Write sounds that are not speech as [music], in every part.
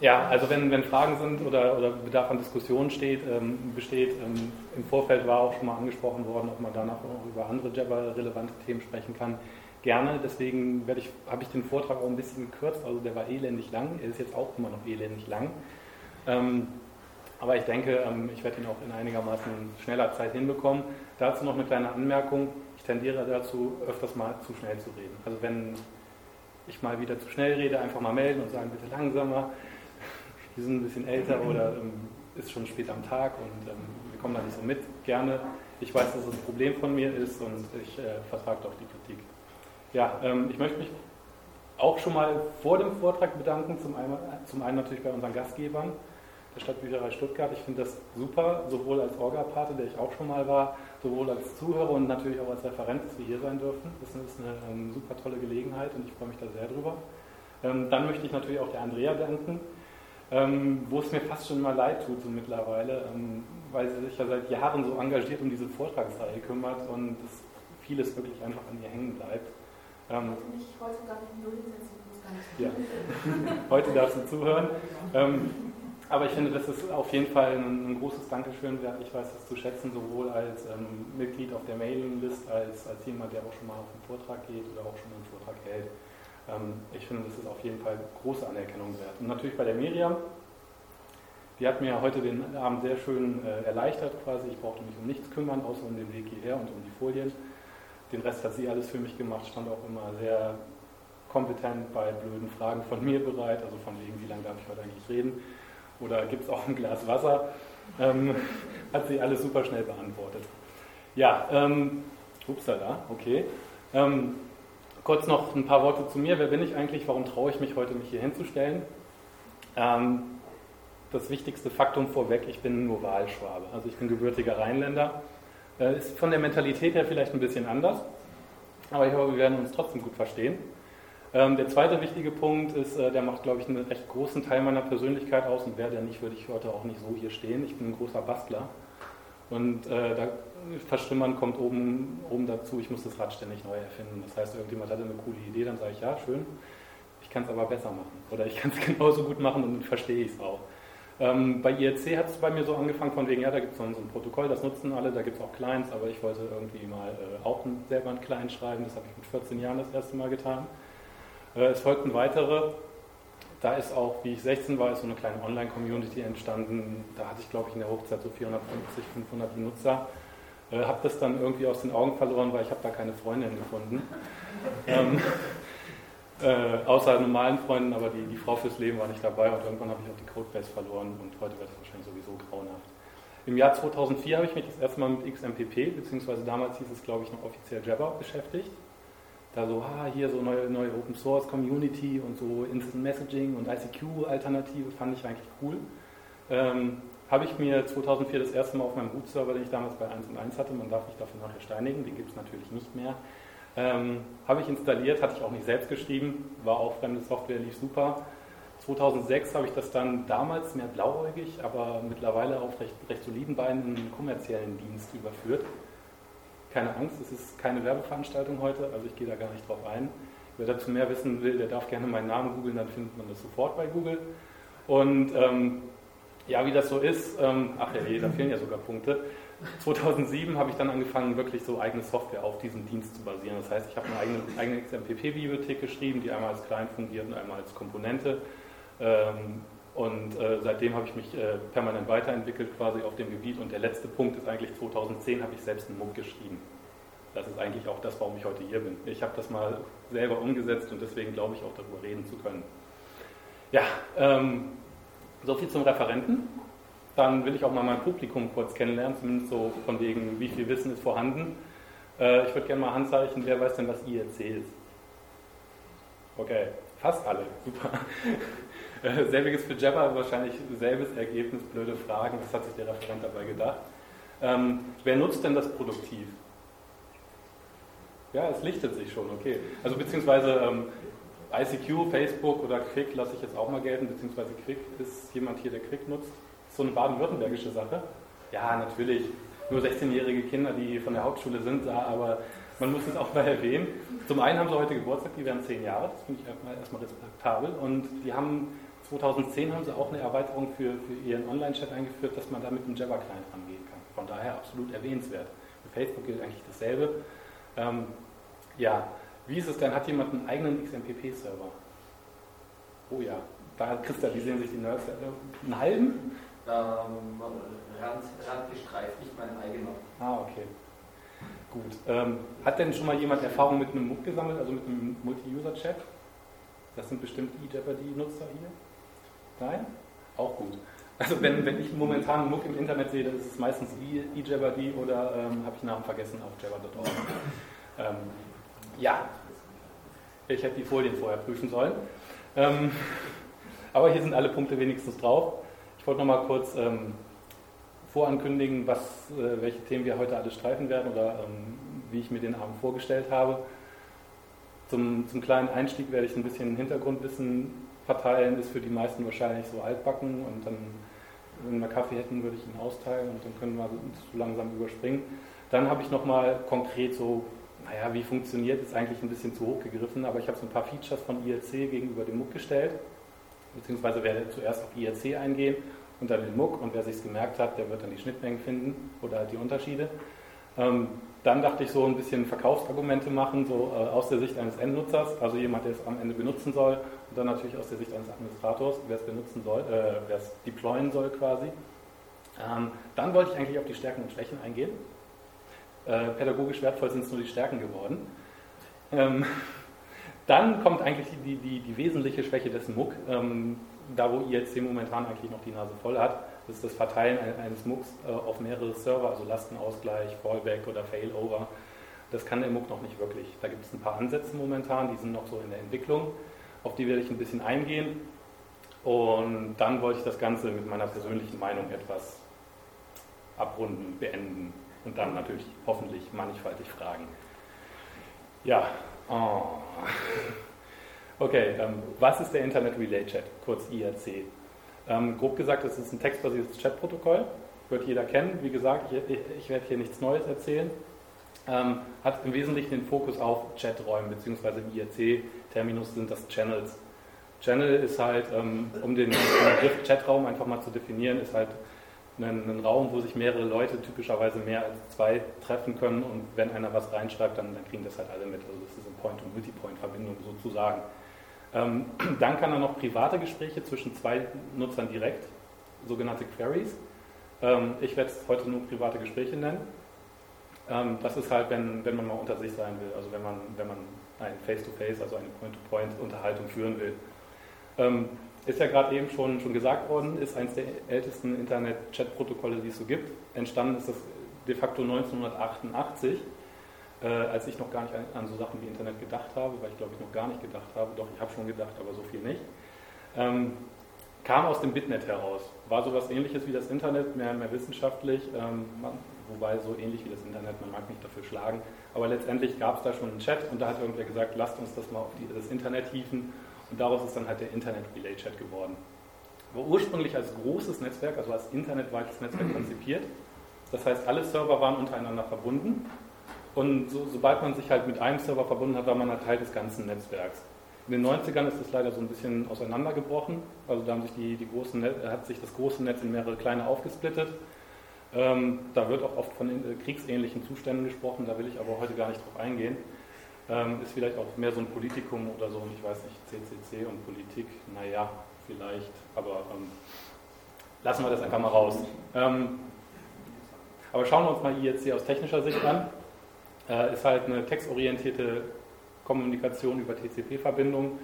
ja, also wenn, wenn Fragen sind oder, oder Bedarf an Diskussionen steht, ähm, besteht, ähm, im Vorfeld war auch schon mal angesprochen worden, ob man danach auch über andere Jabber-relevante Themen sprechen kann. Gerne, deswegen ich, habe ich den Vortrag auch ein bisschen gekürzt, also der war elendig lang, er ist jetzt auch immer noch elendig lang. Ähm, aber ich denke, ähm, ich werde ihn auch in einigermaßen schneller Zeit hinbekommen. Dazu noch eine kleine Anmerkung. Ich tendiere dazu, öfters mal zu schnell zu reden. Also wenn ich mal wieder zu schnell rede, einfach mal melden und sagen, bitte langsamer. Wir sind ein bisschen älter oder ähm, ist schon spät am Tag und ähm, wir kommen da nicht so mit. Gerne. Ich weiß, dass es ein Problem von mir ist und ich äh, vertrage auch die Kritik. Ja, ähm, ich möchte mich auch schon mal vor dem Vortrag bedanken. Zum einen, zum einen natürlich bei unseren Gastgebern der Stadtbücherei Stuttgart. Ich finde das super, sowohl als Orga-Pate, der ich auch schon mal war, sowohl als Zuhörer und natürlich auch als Referent, dass wir hier sein dürfen. Das ist eine, eine ähm, super tolle Gelegenheit und ich freue mich da sehr drüber. Ähm, dann möchte ich natürlich auch der Andrea danken, ähm, wo es mir fast schon mal leid tut, so mittlerweile, ähm, weil sie sich ja seit Jahren so engagiert um diese Vortragsreihe kümmert und das vieles wirklich einfach an ihr hängen bleibt. Ähm, heute null hinsetzen, ja. [laughs] [laughs] Heute darfst du zuhören. Ähm, aber ich finde, das ist auf jeden Fall ein, ein großes Dankeschön wert. Ich weiß das zu schätzen, sowohl als ähm, Mitglied auf der Mailinglist, als, als jemand, der auch schon mal auf einen Vortrag geht oder auch schon einen Vortrag hält. Ähm, ich finde, das ist auf jeden Fall große Anerkennung wert. Und natürlich bei der Miriam, die hat mir heute den Abend sehr schön äh, erleichtert quasi. Ich brauchte mich um nichts kümmern, außer um den Weg hierher und um die Folien. Den Rest hat sie alles für mich gemacht, stand auch immer sehr kompetent bei blöden Fragen von mir bereit, also von wegen, wie lange darf ich heute eigentlich reden oder gibt es auch ein Glas Wasser? Ähm, [laughs] hat sie alles super schnell beantwortet. Ja, ähm, upsala, okay. Ähm, kurz noch ein paar Worte zu mir. Wer bin ich eigentlich? Warum traue ich mich heute, mich hier hinzustellen? Ähm, das wichtigste Faktum vorweg, ich bin nur Wahlschwabe. Also ich bin gebürtiger Rheinländer. Äh, ist von der Mentalität her vielleicht ein bisschen anders, aber ich hoffe, wir werden uns trotzdem gut verstehen. Ähm, der zweite wichtige Punkt ist, äh, der macht, glaube ich, einen recht großen Teil meiner Persönlichkeit aus und wäre der nicht, würde ich heute auch nicht so hier stehen. Ich bin ein großer Bastler und äh, da Verstimmern kommt oben, oben dazu, ich muss das Rad ständig neu erfinden. Das heißt, irgendjemand hatte eine coole Idee, dann sage ich, ja, schön, ich kann es aber besser machen oder ich kann es [laughs] genauso gut machen und dann verstehe ich es auch. Ähm, bei IRC hat es bei mir so angefangen von wegen, ja, da gibt es so, ein Protokoll, das nutzen alle, da gibt es auch Clients, aber ich wollte irgendwie mal äh, auch ein, selber einen Client schreiben, das habe ich mit 14 Jahren das erste Mal getan. Äh, es folgten weitere. Da ist auch, wie ich 16 war, ist so eine kleine Online-Community entstanden. Da hatte ich, glaube ich, in der Hochzeit so 450, 500 Benutzer. Äh, habe das dann irgendwie aus den Augen verloren, weil ich habe da keine Freundin gefunden. ähm, [laughs] äh, außer normalen Freunden, aber die, die Frau fürs Leben war nicht dabei und irgendwann habe ich auch die Codebase verloren und heute wird es wahrscheinlich sowieso grauenhaft. Im Jahr 2004 habe ich mich das erste Mal mit XMPP, beziehungsweise damals hieß es, glaube ich, noch offiziell Jabber, beschäftigt da so, ah, hier so neue, neue Open Source Community und so Instant Messaging und ICQ-Alternative fand ich eigentlich cool. Ähm, habe ich mir 2004 das erste Mal auf meinem Root-Server, den ich damals bei 1 und 1 hatte, man darf mich dafür nachher steinigen, den gibt es natürlich nicht mehr, ähm, habe ich installiert, hatte ich auch nicht selbst geschrieben, war auch fremde Software, lief super. 2006 habe ich das dann damals mehr blauäugig, aber mittlerweile auf recht, recht soliden Beinen in einen kommerziellen Dienst überführt keine Angst, es ist keine Werbeveranstaltung heute, also ich gehe da gar nicht drauf ein. Wer dazu mehr wissen will, der darf gerne meinen Namen googeln, dann findet man das sofort bei Google. Und ähm, ja, wie das so ist, ähm, ach ja, da fehlen ja sogar Punkte. 2007 habe ich dann angefangen, wirklich so eigene Software auf diesem Dienst zu basieren. Das heißt, ich habe eine eigene, eigene XMPP-Bibliothek geschrieben, die einmal als Client fungiert und einmal als Komponente. Ähm, und äh, seitdem habe ich mich äh, permanent weiterentwickelt quasi auf dem Gebiet. Und der letzte Punkt ist eigentlich 2010 habe ich selbst einen MOOC geschrieben. Das ist eigentlich auch das, warum ich heute hier bin. Ich habe das mal selber umgesetzt und deswegen glaube ich auch darüber reden zu können. Ja, ähm, soviel zum Referenten. Dann will ich auch mal mein Publikum kurz kennenlernen, zumindest so von wegen, wie viel Wissen ist vorhanden. Äh, ich würde gerne mal Handzeichen, wer weiß denn, was IRC ist? Okay, fast alle, super. [laughs] Äh, selbiges für Jabber, wahrscheinlich selbes Ergebnis, blöde Fragen, das hat sich der Referent dabei gedacht. Ähm, wer nutzt denn das produktiv? Ja, es lichtet sich schon, okay. Also beziehungsweise ähm, ICQ, Facebook oder Quick lasse ich jetzt auch mal gelten, beziehungsweise Quick ist jemand hier, der Quick nutzt. So eine baden-württembergische Sache. Ja, natürlich. Nur 16-jährige Kinder, die von der Hauptschule sind, da, aber man muss es auch mal erwähnen. Zum einen haben sie heute Geburtstag, die werden zehn Jahre, das finde ich erstmal, respektabel. Und die haben 2010 haben sie auch eine Erweiterung für, für ihren Online-Chat eingeführt, dass man da mit einem Java-Client rangehen kann. Von daher absolut erwähnenswert. Für Facebook gilt eigentlich dasselbe. Ähm, ja, wie ist es denn? Hat jemand einen eigenen XMPP-Server? Oh ja, da kristallisieren sich die Nerds. Einen halben? Ähm, Rand, Rand gestreift, nicht mein eigener. Ah, okay. Gut. Ähm, hat denn schon mal jemand Erfahrung mit einem MOOC gesammelt, also mit einem Multi-User-Chat? Das sind bestimmt eJeopardy-Nutzer hier. Nein? Auch gut. Also wenn, wenn ich momentan einen MOOC im Internet sehe, dann ist es meistens eJeopardy oder ähm, habe ich Namen vergessen auf java.org. Ähm, ja, ich hätte die Folien vorher prüfen sollen. Ähm, [laughs] aber hier sind alle Punkte wenigstens drauf. Ich wollte noch mal kurz ähm, vorankündigen, was, äh, welche Themen wir heute alle streifen werden oder ähm, wie ich mir den Abend vorgestellt habe. Zum, zum kleinen Einstieg werde ich ein bisschen Hintergrundwissen verteilen, ist für die meisten wahrscheinlich so altbacken und dann, wenn wir Kaffee hätten, würde ich ihn austeilen und dann können wir so langsam überspringen. Dann habe ich nochmal konkret so, naja, wie funktioniert, ist eigentlich ein bisschen zu hoch gegriffen, aber ich habe so ein paar Features von IRC gegenüber dem MOOC gestellt, beziehungsweise werde zuerst auf IRC eingehen und dann den MOOC und wer sich es gemerkt hat, der wird dann die Schnittmengen finden oder halt die Unterschiede. Ähm, dann dachte ich so ein bisschen Verkaufsargumente machen, so äh, aus der Sicht eines Endnutzers, also jemand, der es am Ende benutzen soll, und dann natürlich aus der Sicht eines Administrators, wer es benutzen soll, äh, wer es deployen soll quasi. Ähm, dann wollte ich eigentlich auf die Stärken und Schwächen eingehen. Äh, pädagogisch wertvoll sind es nur die Stärken geworden. Ähm, dann kommt eigentlich die, die, die, wesentliche Schwäche des MOOC, ähm, da wo IRC momentan eigentlich noch die Nase voll hat das ist das Verteilen eines MOOCs äh, auf mehrere Server, also Lastenausgleich, Fallback oder Failover. Das kann der MOOC noch nicht wirklich. Da gibt es ein paar Ansätze momentan, die sind noch so in der Entwicklung. Auf die werde ich ein bisschen eingehen. Und dann wollte ich das Ganze mit meiner persönlichen Meinung etwas abrunden, beenden und dann natürlich hoffentlich mannigfaltig fragen. Ja, oh. [laughs] okay, ähm, was ist der Internet Relay Chat, kurz IRC? Ähm, grob gesagt, es ist ein textbasiertes Chatprotokoll, wird jeder kennen. Wie gesagt, ich, ich werde hier nichts Neues erzählen. Ähm, hat im Wesentlichen den Fokus auf Chaträumen, beziehungsweise im IRC-Terminus sind das Channels. Channel ist halt, ähm, um den Begriff Chatraum einfach mal zu definieren, ist halt ein, ein, Raum, wo sich mehrere Leute, typischerweise mehr als zwei, treffen können und wenn einer was reinschreibt, dann, dann kriegen das halt alle mit. Also das ist eine Point- und Multipoint-Verbindung sozusagen. Ähm, [clears throat] dann kann er noch private Gespräche zwischen zwei Nutzern direkt, sogenannte Queries. Ähm, ich werde es heute nur private Gespräche nennen. Ähm, das ist halt, wenn, wenn man mal unter sich sein will, also wenn man, wenn man ein Face-to-Face, -face, also eine Point-to-Point-Unterhaltung führen will. Ist ja gerade eben schon, schon gesagt worden, ist eines der ältesten Internet-Chat-Protokolle, die es so gibt. Entstanden ist das de facto 1988 äh, als ich noch gar nicht an, an, so Sachen wie Internet gedacht habe, weil ich glaube ich noch gar nicht gedacht habe, doch ich habe schon gedacht, aber so viel nicht, ähm, kam aus dem Bitnet heraus. War sowas ähnliches wie das Internet, mehr, mehr wissenschaftlich, ähm, man, wobei so ähnlich wie das Internet, man mag mich dafür schlagen, aber letztendlich gab es da schon einen Chat und da hat irgendwer gesagt, lasst uns das mal auf die, das Internet hieven und daraus ist dann halt der Internet Relay Chat geworden. War ursprünglich als großes Netzwerk, also als internetweites Netzwerk [clears throat] konzipiert. Das heißt, alle Server waren untereinander verbunden und so, sobald man sich halt mit einem Server verbunden hat, war man halt Teil des ganzen Netzwerks. In den 90ern ist das leider so ein bisschen auseinandergebrochen. Also da haben sich die, die großen hat sich das große Netz in mehrere kleine aufgesplittet. Ähm, da wird auch oft von äh, kriegsähnlichen Zuständen gesprochen, da will ich aber heute gar nicht drauf eingehen. Ähm, ist vielleicht auch mehr so ein Politikum oder so, ich weiß nicht, CCC und Politik, naja, vielleicht, aber ähm, lassen wir das einfach mal raus. Ähm, aber schauen wir uns mal IEC aus technischer Sicht an äh, ist halt eine textorientierte Kommunikation über TCP-Verbindungen,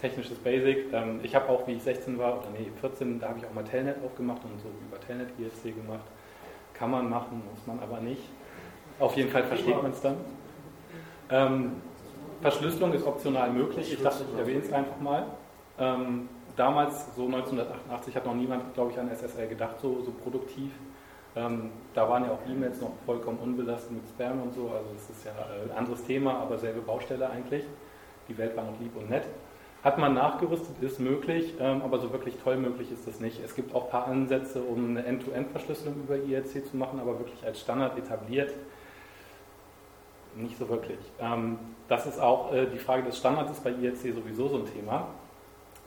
technisches Basic. Ähm, ich habe auch, wie ich 16 war, oder nee, 14, da habe ich auch mal Telnet aufgemacht und so über Telnet ISC gemacht. Kann man machen, muss man aber nicht. Auf jeden Fall versteht man es dann. Ähm, Verschlüsselung ist optional möglich. Ich dachte, ich erwähne es einfach mal. Ähm, damals, so 1988, hat noch niemand, glaube ich, an SSL gedacht, so, so produktiv. Ähm, da waren ja auch E-Mails noch vollkommen unbelastet mit Spam und so, also das ist ja äh, ein anderes Thema, aber selbe Baustelle eigentlich. Die Welt war noch lieb und nett. Hat man nachgerüstet, ist möglich, ähm, aber so wirklich toll möglich ist das nicht. Es gibt auch ein paar Ansätze, um eine End-to-End-Verschlüsselung über IRC zu machen, aber wirklich als Standard etabliert nicht so wirklich. Ähm, das ist auch äh, die Frage des Standards ist bei IRC sowieso so ein Thema.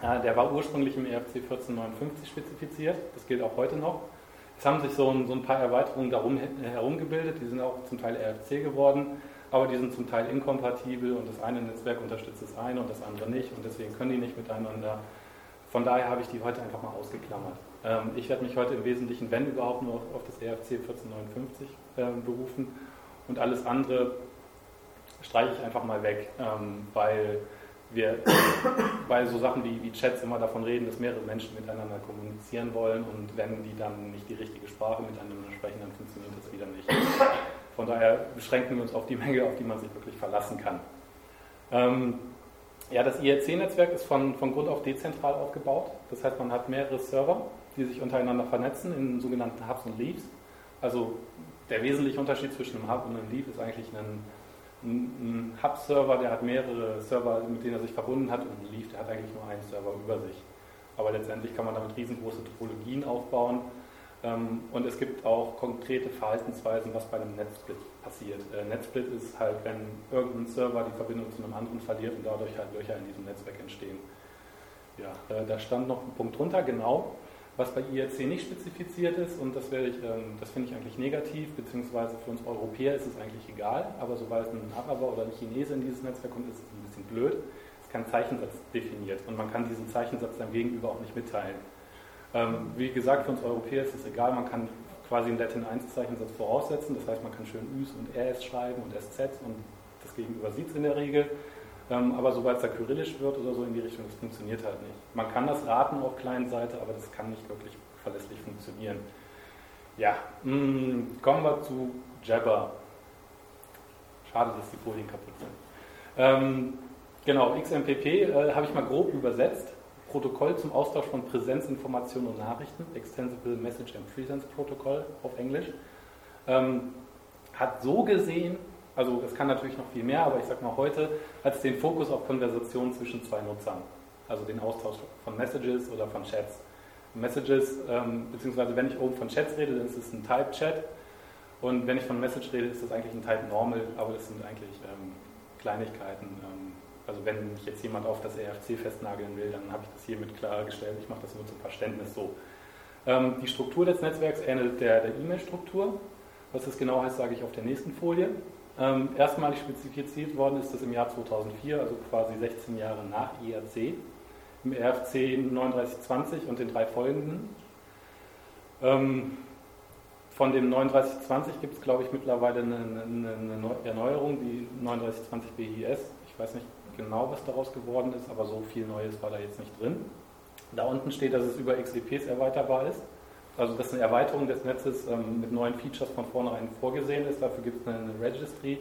Äh, der war ursprünglich im ERC 1459 spezifiziert, das gilt auch heute noch. Es haben sich so ein, so ein paar Erweiterungen darum herum gebildet, die sind auch zum Teil RFC geworden, aber die sind zum Teil inkompatibel und das eine Netzwerk unterstützt das eine und das andere nicht und deswegen können die nicht miteinander. Von daher habe ich die heute einfach mal ausgeklammert. Ähm, ich werde mich heute im Wesentlichen, wenn überhaupt, nur auf das ERC 1459 ähm, berufen und alles andere streiche ich einfach mal weg, ähm, weil wir bei so Sachen wie, wie Chats immer davon reden, dass mehrere Menschen miteinander kommunizieren wollen und wenn die dann nicht die richtige Sprache miteinander sprechen, dann funktioniert das wieder nicht. Von daher beschränken wir uns auf die Menge, auf die man sich wirklich verlassen kann. Ähm, ja, das IRC-Netzwerk ist von, von Grund auf dezentral aufgebaut. Das heißt, man hat mehrere Server, die sich untereinander vernetzen in sogenannten Hubs und Leaves. Also der wesentliche Unterschied zwischen einem Hub und einem Leaf ist eigentlich ein ein Hub-Server, der hat mehrere Server, mit denen er sich verbunden hat, und Leaf, der hat eigentlich nur einen Server über sich. Aber letztendlich kann man damit riesengroße Topologien aufbauen. Ähm, und es gibt auch konkrete Verhaltensweisen, was bei einem Netzsplit passiert. Äh, Netzsplit ist halt, wenn irgendein Server die Verbindung zu einem anderen verliert und dadurch halt Löcher in diesem Netzwerk entstehen. Ja, äh, da stand noch ein Punkt drunter, genau was bei IRC nicht spezifiziert ist, und das, ich, ähm, das finde ich eigentlich negativ, beziehungsweise für uns Europäer ist es eigentlich egal, aber sobald ein Araber oder ein Chinese in dieses Netzwerk kommt, ist es ein bisschen blöd. Es ist kein Zeichensatz definiert und man kann diesen Zeichensatz dann gegenüber auch nicht mitteilen. Ähm, wie gesagt, für uns Europäer ist es egal, man kann quasi einen Latin 1 Zeichensatz voraussetzen, das heißt, man kann schön Üs und RS schreiben und SZ und das Gegenüber sieht es in der Regel. Ähm, aber sobald es da kyrillisch wird oder so in die Richtung, das funktioniert halt nicht. Man kann das raten auf Kleinseite, aber das kann nicht wirklich verlässlich funktionieren. Ja, mm, kommen wir zu Jabber. Schade, dass die Folien kaputt sind. Ähm, genau, XMPP äh, habe ich mal grob übersetzt. Protokoll zum Austausch von Präsenzinformationen und Nachrichten, Extensible Message and Presence Protocol auf Englisch, ähm, hat so gesehen also es kann natürlich noch viel mehr, aber ich sage mal heute, hat es den Fokus auf Konversationen zwischen zwei Nutzern. Also den Austausch von Messages oder von Chats. Messages, ähm, beziehungsweise wenn ich oben von Chats rede, dann ist es ein Type-Chat. Und wenn ich von Message rede, ist das eigentlich ein Type Normal, aber das sind eigentlich ähm, Kleinigkeiten. Ähm, also wenn mich jetzt jemand auf das ERC festnageln will, dann habe ich das hiermit klargestellt. Ich mache das nur zum Verständnis so. Ähm, die Struktur des Netzwerks ähnelt der E-Mail-Struktur. Was das genau heißt, sage ich auf der nächsten Folie. Ähm, erstmalig spezifiziert worden ist das im Jahr 2004, also quasi 16 Jahre nach IRC, im RFC 3920 und den drei folgenden. Ähm, von dem 3920 gibt es, glaube ich, mittlerweile eine, eine, eine, Erneuerung, die 3920 BIS. Ich weiß nicht genau, was daraus geworden ist, aber so viel Neues war da jetzt nicht drin. Da unten steht, dass es über XEPs erweiterbar ist also dass eine Erweiterung des Netzes ähm, mit neuen Features von vornherein vorgesehen ist. Dafür gibt es eine, Registry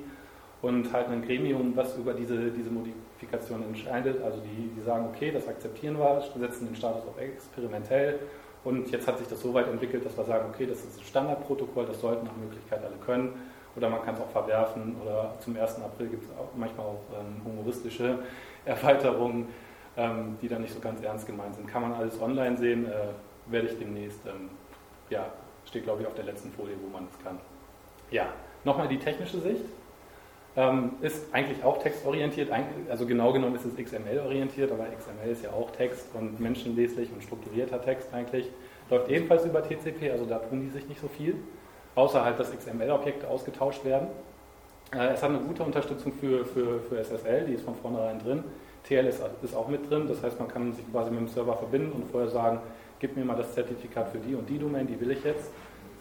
und halt ein Gremium, was über diese, diese Modifikation entscheidet. Also die, die sagen, okay, das akzeptieren wir, setzen den Status auf experimentell und jetzt hat sich das so weit entwickelt, dass wir sagen, okay, das ist ein Standardprotokoll, das sollten nach Möglichkeit alle können oder man kann es auch verwerfen oder zum 1. April gibt es manchmal auch ähm, humoristische [laughs] Erweiterungen, ähm, die dann nicht so ganz ernst gemeint sind. Kann man alles online sehen, äh, werde ich demnächst ähm, ja, steht glaube ich auf der letzten Folie, wo man es kann. Ja, nochmal die technische Sicht. Ähm, ist eigentlich auch textorientiert, also genau genommen ist es XML-orientiert, aber XML ist ja auch Text und menschenleslich und strukturierter Text eigentlich. Läuft ebenfalls über TCP, also da tun die sich nicht so viel, außer halt, dass XML-Objekte ausgetauscht werden. Äh, es hat eine gute Unterstützung für, für, für SSL, die ist von vornherein drin. TLS ist auch mit drin, das heißt, man kann sich quasi mit dem Server verbinden und vorher sagen, gib mir mal das Zertifikat für die und die Domain, die will ich jetzt.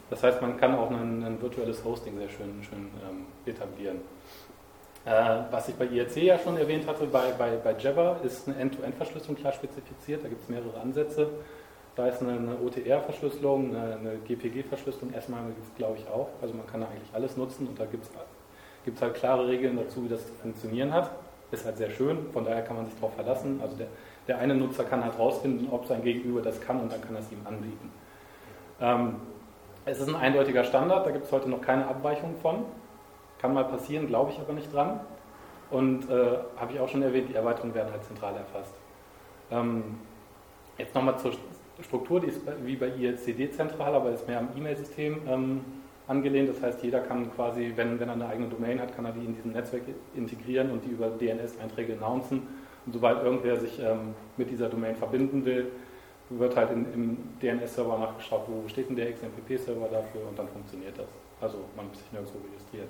Das heißt, man kann auch ein, ein virtuelles Hosting sehr schön, schön ähm, etablieren. Äh, was ich bei IRC ja schon erwähnt hatte, bei, bei, bei Java ist eine End-to-End-Verschlüsselung klar spezifiziert. Da gibt es mehrere Ansätze. Da ist eine, eine OTR-Verschlüsselung, eine, eine GPG-Verschlüsselung erstmal, glaube ich, auch. Also man kann da eigentlich alles nutzen und da gibt es halt klare Regeln dazu, wie das zu funktionieren hat. Ist halt sehr schön, von daher kann man sich darauf verlassen. Also der, der eine Nutzer kann halt rausfinden, ob sein Gegenüber das kann und dann kann er es ihm anbieten. Ähm, es ist ein eindeutiger Standard, da gibt es heute noch keine Abweichung von. Kann mal passieren, glaube ich aber nicht dran. Und äh, habe ich auch schon erwähnt, die Erweiterungen werden halt zentral erfasst. Ähm, jetzt nochmal zur Struktur, die ist wie bei IRC zentral, aber ist mehr am E-Mail-System ähm, angelehnt. Das heißt, jeder kann quasi, wenn, wenn er eine eigene Domain hat, kann er die in diesem Netzwerk integrieren und die über DNS-Einträge announcen Und sobald irgendwer sich ähm, mit dieser Domain verbinden will, wird halt in, im DNS-Server nachgeschaut, wo steht denn der XMPP-Server dafür und dann funktioniert das. Also man muss sich nirgendwo registrieren.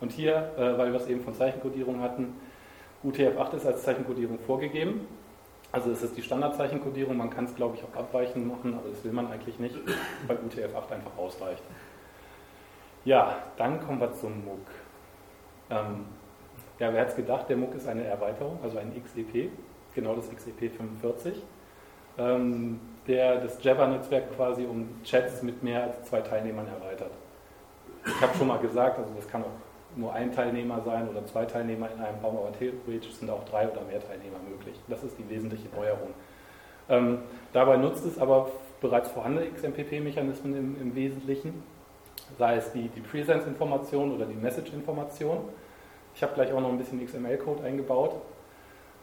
Und hier, äh, weil wir es eben von Zeichenkodierung hatten, UTF-8 ist als Zeichenkodierung vorgegeben. Also es ist die Standardzeichenkodierung, man kann es glaube ich auch abweichend machen, aber das will man eigentlich nicht, weil UTF-8 einfach ausreicht. Ja, dann kommen wir zum MOOC. Ähm, ja, wer hat es gedacht, der MOOC ist eine Erweiterung, also ein XEP, genau das XEP 45, ähm, der das Java-Netzwerk quasi um Chats mit mehr als zwei Teilnehmern erweitert. Ich habe schon mal gesagt, also das kann auch nur ein Teilnehmer sein oder zwei Teilnehmer in einem Raum, aber theoretisch sind auch drei oder mehr Teilnehmer möglich. Das ist die wesentliche Neuerung. Ähm, dabei nutzt es aber bereits vorhandene XMPP-Mechanismen im, im, Wesentlichen, sei es die, die Presence-Information oder die Message-Information. Ich habe gleich auch noch ein bisschen XML-Code eingebaut,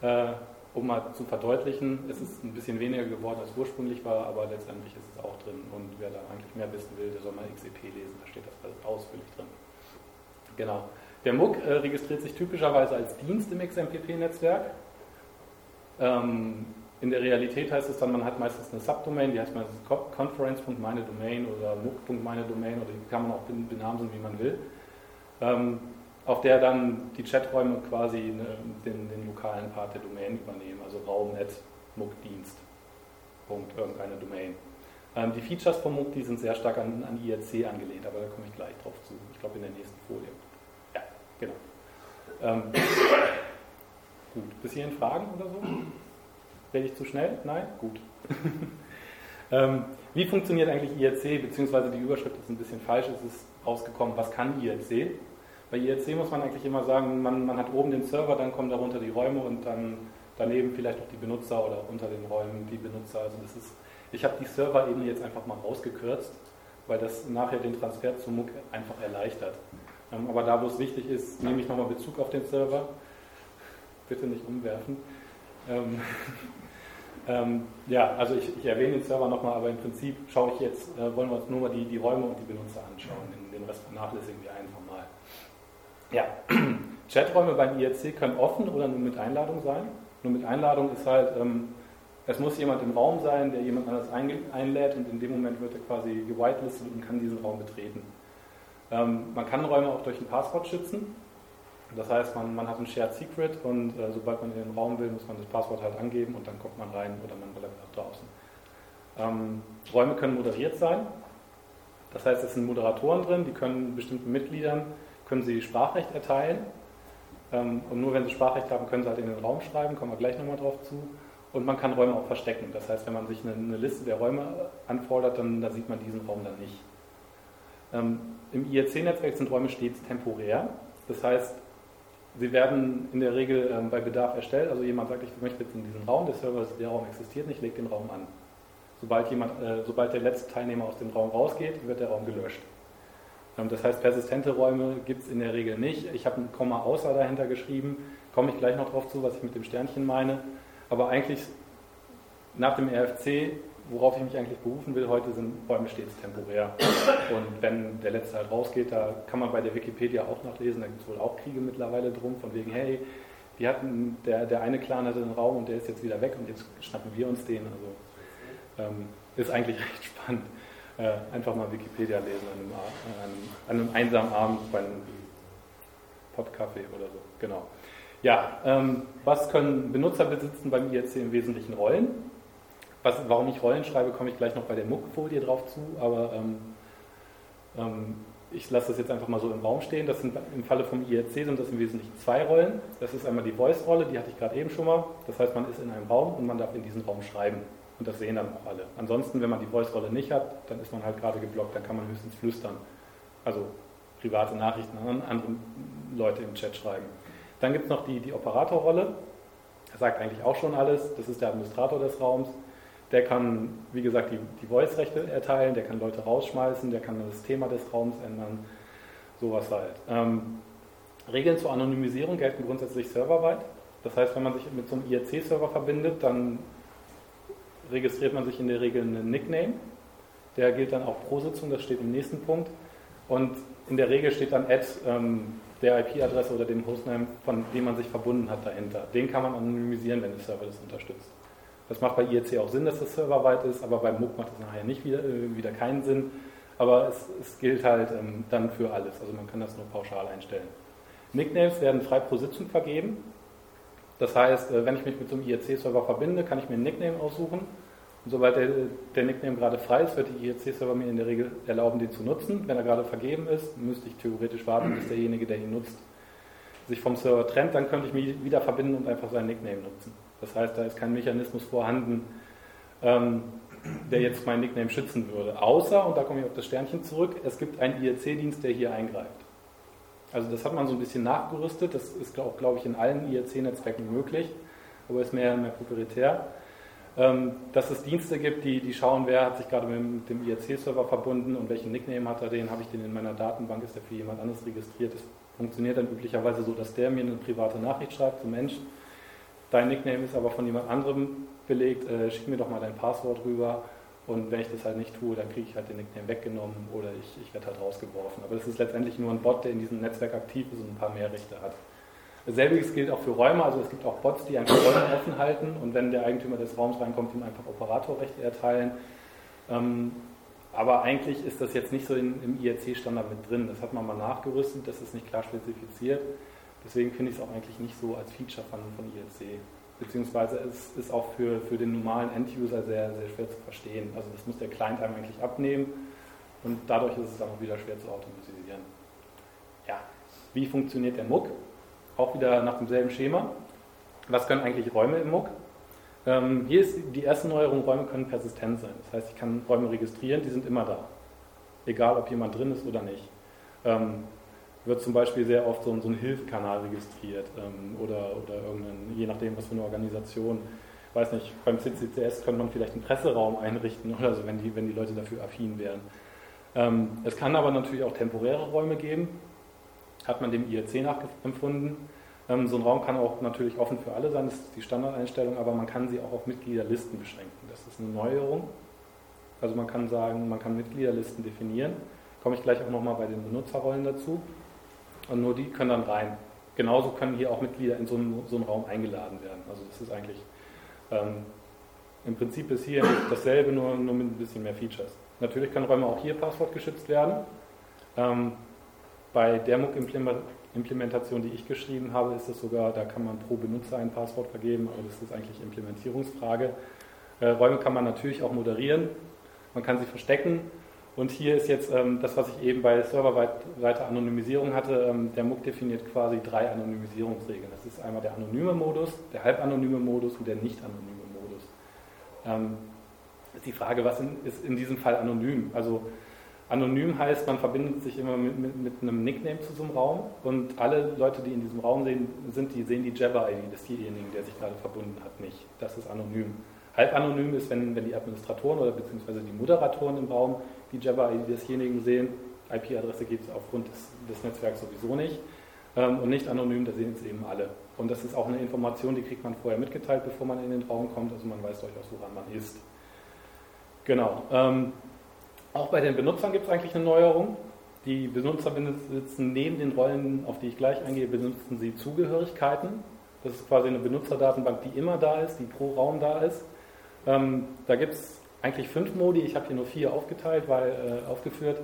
äh, um mal zu verdeutlichen. Es ist ein bisschen weniger geworden, als ursprünglich war, aber letztendlich ist es auch drin. Und wer da eigentlich mehr wissen will, der soll mal XEP lesen, da steht das alles ausführlich drin. Genau. Der MOOC äh, registriert sich typischerweise als Dienst im XMPP-Netzwerk. Ähm, in der Realität heißt es dann, man hat meistens eine Subdomain, die heißt meistens conference.meinedomain oder mooc.meinedomain oder die kann man auch benamen, wie man will, ähm, auf der dann die Chaträume quasi ne, den, den, lokalen Part der Domain übernehmen, also Raum.net irgendeine Domain. Ähm, die Features vom MOOC, die sind sehr stark an, an IRC angelehnt, aber da komme ich gleich drauf zu. Ich glaube in der nächsten Folie. Genau. Ähm, gut, bis hierhin Fragen oder so? Rede ich zu schnell? Nein? Gut. [laughs] ähm, wie funktioniert eigentlich IRC, beziehungsweise die Überschrift ist ein bisschen falsch, es ist rausgekommen, was kann IRC? Bei IRC muss man eigentlich immer sagen, man, man hat oben den Server, dann kommen darunter die Räume und dann daneben vielleicht auch die Benutzer oder unter den Räumen die Benutzer. Also das ist, ich habe die Server-Ebene jetzt einfach mal rausgekürzt, weil das nachher den Transfer zum MOOC einfach erleichtert. Ähm, aber da, wo es wichtig ist, nehme ich nochmal Bezug auf den Server. Bitte nicht umwerfen. Ähm, [laughs] ähm, ja, also ich, ich, erwähne den Server nochmal, aber im Prinzip schaue ich jetzt, äh, wollen wir uns nur mal die, die Räume und die Benutzer anschauen. Den, den Rest vernachlässigen wir einfach mal. Ja, [clears throat] Chaträume beim IRC können offen oder nur mit Einladung sein. Nur mit Einladung ist halt, ähm, es muss jemand im Raum sein, der jemand anderes einlädt und in dem Moment wird er quasi gewitelistet und kann diesen Raum betreten. Ähm, man kann Räume auch durch ein Passwort schützen. Das heißt, man, man hat ein Shared Secret und äh, sobald man in den Raum will, muss man das Passwort halt angeben und dann kommt man rein oder man bleibt auch draußen. Ähm, Räume können moderiert sein. Das heißt, es sind Moderatoren drin, die können bestimmten Mitgliedern können sie Sprachrecht erteilen. Ähm, und nur wenn sie Sprachrecht haben, können sie halt in den Raum schreiben, kommen wir gleich nochmal drauf zu. Und man kann Räume auch verstecken. Das heißt, wenn man sich eine, eine Liste der Räume anfordert, dann, dann sieht man diesen Raum dann nicht. Ähm, Im IRC-Netzwerk sind Räume stets temporär. Das heißt, sie werden in der Regel ähm, bei Bedarf erstellt. Also jemand sagt, ich möchte jetzt in diesen Raum, der Server, der Raum existiert nicht, legt den Raum an. Sobald, jemand, äh, sobald der letzte Teilnehmer aus dem Raum rausgeht, wird der Raum gelöscht. Ähm, das heißt, persistente Räume gibt es in der Regel nicht. Ich habe ein Komma außer dahinter geschrieben, komme ich gleich noch drauf zu, was ich mit dem Sternchen meine. Aber eigentlich nach dem RFC worauf ich mich eigentlich berufen will heute, sind Räume stets temporär. Und wenn der letzte halt rausgeht, da kann man bei der Wikipedia auch nachlesen, da gibt es wohl auch Kriege mittlerweile drum, von wegen, hey, die hatten, der, der eine Clan hatte einen Raum und der ist jetzt wieder weg und jetzt schnappen wir uns den. Also ähm, ist eigentlich [laughs] recht spannend. Äh, einfach mal Wikipedia lesen an einem, an einem, an einem einsamen Abend bei einem Podkaffee oder so. Genau. Ja, ähm, was können Benutzer besitzen beim IRC im Wesentlichen Rollen? Was, warum ich Rollen schreibe, komme ich gleich noch bei der Muckfolie drauf zu, aber ähm, ähm, ich lasse das jetzt einfach mal so im Raum stehen. Das sind im Falle vom IRC sind das im Wesentlichen zwei Rollen. Das ist einmal die Voice-Rolle, die hatte ich gerade eben schon mal. Das heißt, man ist in einem Raum und man darf in diesen Raum schreiben. Und das sehen dann auch alle. Ansonsten, wenn man die Voice-Rolle nicht hat, dann ist man halt gerade geblockt, dann kann man höchstens flüstern. Also private Nachrichten an andere Leute im Chat schreiben. Dann gibt es noch die, die Operatorrolle. Das sagt eigentlich auch schon alles. Das ist der Administrator des Raums. Der kann, wie gesagt, die, die Voice-Rechte erteilen, der kann Leute rausschmeißen, der kann das Thema des Raums ändern, sowas halt. Ähm, Regeln zur Anonymisierung gelten grundsätzlich serverweit. Das heißt, wenn man sich mit so einem IRC-Server verbindet, dann registriert man sich in der Regel einen Nickname. Der gilt dann auch pro Sitzung, das steht im nächsten Punkt. Und in der Regel steht dann Ad ähm, der IP-Adresse oder dem Hostname, von dem man sich verbunden hat dahinter. Den kann man anonymisieren, wenn der Server das unterstützt. Das macht bei IRC auch Sinn, dass das serverweit ist, aber beim MOOC macht das nachher nicht wieder, äh, wieder keinen Sinn. Aber es, es gilt halt ähm, dann für alles, also man kann das nur pauschal einstellen. Nicknames werden frei pro Sitzung vergeben. Das heißt, äh, wenn ich mich mit so einem IRC-Server verbinde, kann ich mir einen Nickname aussuchen. Und sobald der, der Nickname gerade frei ist, wird die IRC-Server mir in der Regel erlauben, den zu nutzen. Wenn er gerade vergeben ist, müsste ich theoretisch warten, bis derjenige, der ihn nutzt, sich vom Server trennt. Dann könnte ich mich wieder verbinden und einfach seinen Nickname nutzen. Das heißt, da ist kein Mechanismus vorhanden, ähm, der jetzt meinen Nickname schützen würde. Außer, und da komme ich auf das Sternchen zurück, es gibt einen IRC-Dienst, der hier eingreift. Also das hat man so ein bisschen nachgerüstet, das ist auch, glaube ich, in allen IRC-Netzwerken möglich, aber ist mehr, mehr proprietär. Ähm, dass es Dienste gibt, die, die schauen, wer hat sich gerade mit dem IRC-Server verbunden und welchen Nickname hat er den, habe ich den in meiner Datenbank, ist der für jemand anderes registriert. Das funktioniert dann üblicherweise so, dass der mir eine private Nachricht schreibt, so Mensch, dein Nickname ist aber von jemand anderem belegt, äh, schick mir doch mal dein Passwort rüber. Und wenn ich das halt nicht tue, dann kriege ich halt den Nickname weggenommen oder ich, ich werde halt rausgeworfen. Aber das ist letztendlich nur ein Bot, der in diesem Netzwerk aktiv ist und ein paar mehr Rechte hat. Selbiges gilt auch für Räume, also es gibt auch Bots, die einfach Räume [coughs] offen halten und wenn der Eigentümer des Raums reinkommt, ihm einfach Operatorrechte erteilen. Ähm, aber eigentlich ist das jetzt nicht so im IRC-Standard mit drin. Das hat man mal nachgerüstet, das ist nicht klar spezifiziert. Deswegen finde ich es auch eigentlich nicht so als Feature von, von IRC. Beziehungsweise es ist auch für, für den normalen End-User sehr, sehr schwer zu verstehen. Also das muss der Client einem eigentlich abnehmen und dadurch ist es auch wieder schwer zu automatisieren. Ja, wie funktioniert der MOOC? Auch wieder nach demselben Schema. Was können eigentlich Räume im MOOC? Ähm, hier ist die erste Neuerung, Räume können persistent sein. Das heißt, ich kann Räume registrieren, die sind immer da. Egal, ob jemand drin ist oder nicht. Ähm, wird zum Beispiel sehr oft so, so ein Hilfekanal registriert ähm, oder, oder irgendein, je nachdem, was für eine Organisation. Weiß nicht, beim CCCS könnte man vielleicht einen Presseraum einrichten oder so, wenn die, wenn die Leute dafür affin wären. Ähm, es kann aber natürlich auch temporäre Räume geben hat man dem IRC nachempfunden. Ähm, so ein Raum kann auch natürlich offen für alle sein, das ist die Standardeinstellung, aber man kann sie auch auf Mitgliederlisten beschränken. Das ist eine Neuerung. Also man kann sagen, man kann Mitgliederlisten definieren. Komme ich gleich auch nochmal bei den Benutzerrollen dazu. Und nur die können dann rein. Genauso können hier auch Mitglieder in so einen, so einen Raum eingeladen werden. Also das ist eigentlich ähm, im Prinzip ist hier dasselbe, nur, nur mit ein bisschen mehr Features. Natürlich können Räume auch hier passwortgeschützt werden. Ähm, bei der MOOC-Implementation, die ich geschrieben habe, ist es sogar, da kann man pro Benutzer ein Passwort vergeben, aber das ist eigentlich Implementierungsfrage. Äh, Räume kann man natürlich auch moderieren, man kann sie verstecken. Und hier ist jetzt ähm, das, was ich eben bei serverweiter Anonymisierung hatte. Ähm, der MOOC definiert quasi drei Anonymisierungsregeln. Das ist einmal der anonyme Modus, der halbanonyme Modus und der nicht anonyme Modus. Ähm, ist die Frage, was in, ist in diesem Fall anonym? Also Anonym heißt, man verbindet sich immer mit, mit, mit, einem Nickname zu so einem Raum und alle Leute, die in diesem Raum sind, die sehen die Jabber-ID desjenigen, der sich gerade verbunden hat, nicht. Das ist anonym. Halb anonym ist, wenn, wenn die Administratoren oder beziehungsweise die Moderatoren im Raum die Jabber-ID desjenigen sehen. IP-Adresse gibt es aufgrund des, des, Netzwerks sowieso nicht. Ähm, und nicht anonym, da sehen es eben alle. Und das ist auch eine Information, die kriegt man vorher mitgeteilt, bevor man in den Raum kommt. Also man weiß durchaus, woran man ist. Genau. Ähm, auch bei den Benutzern gibt es eigentlich eine Neuerung. Die Benutzer besitzen neben den Rollen, auf die ich gleich eingehe, benutzen sie Zugehörigkeiten. Das ist quasi eine Benutzerdatenbank, die immer da ist, die pro Raum da ist. Ähm, da gibt es eigentlich fünf Modi. Ich habe hier nur vier aufgeteilt, weil, äh, aufgeführt,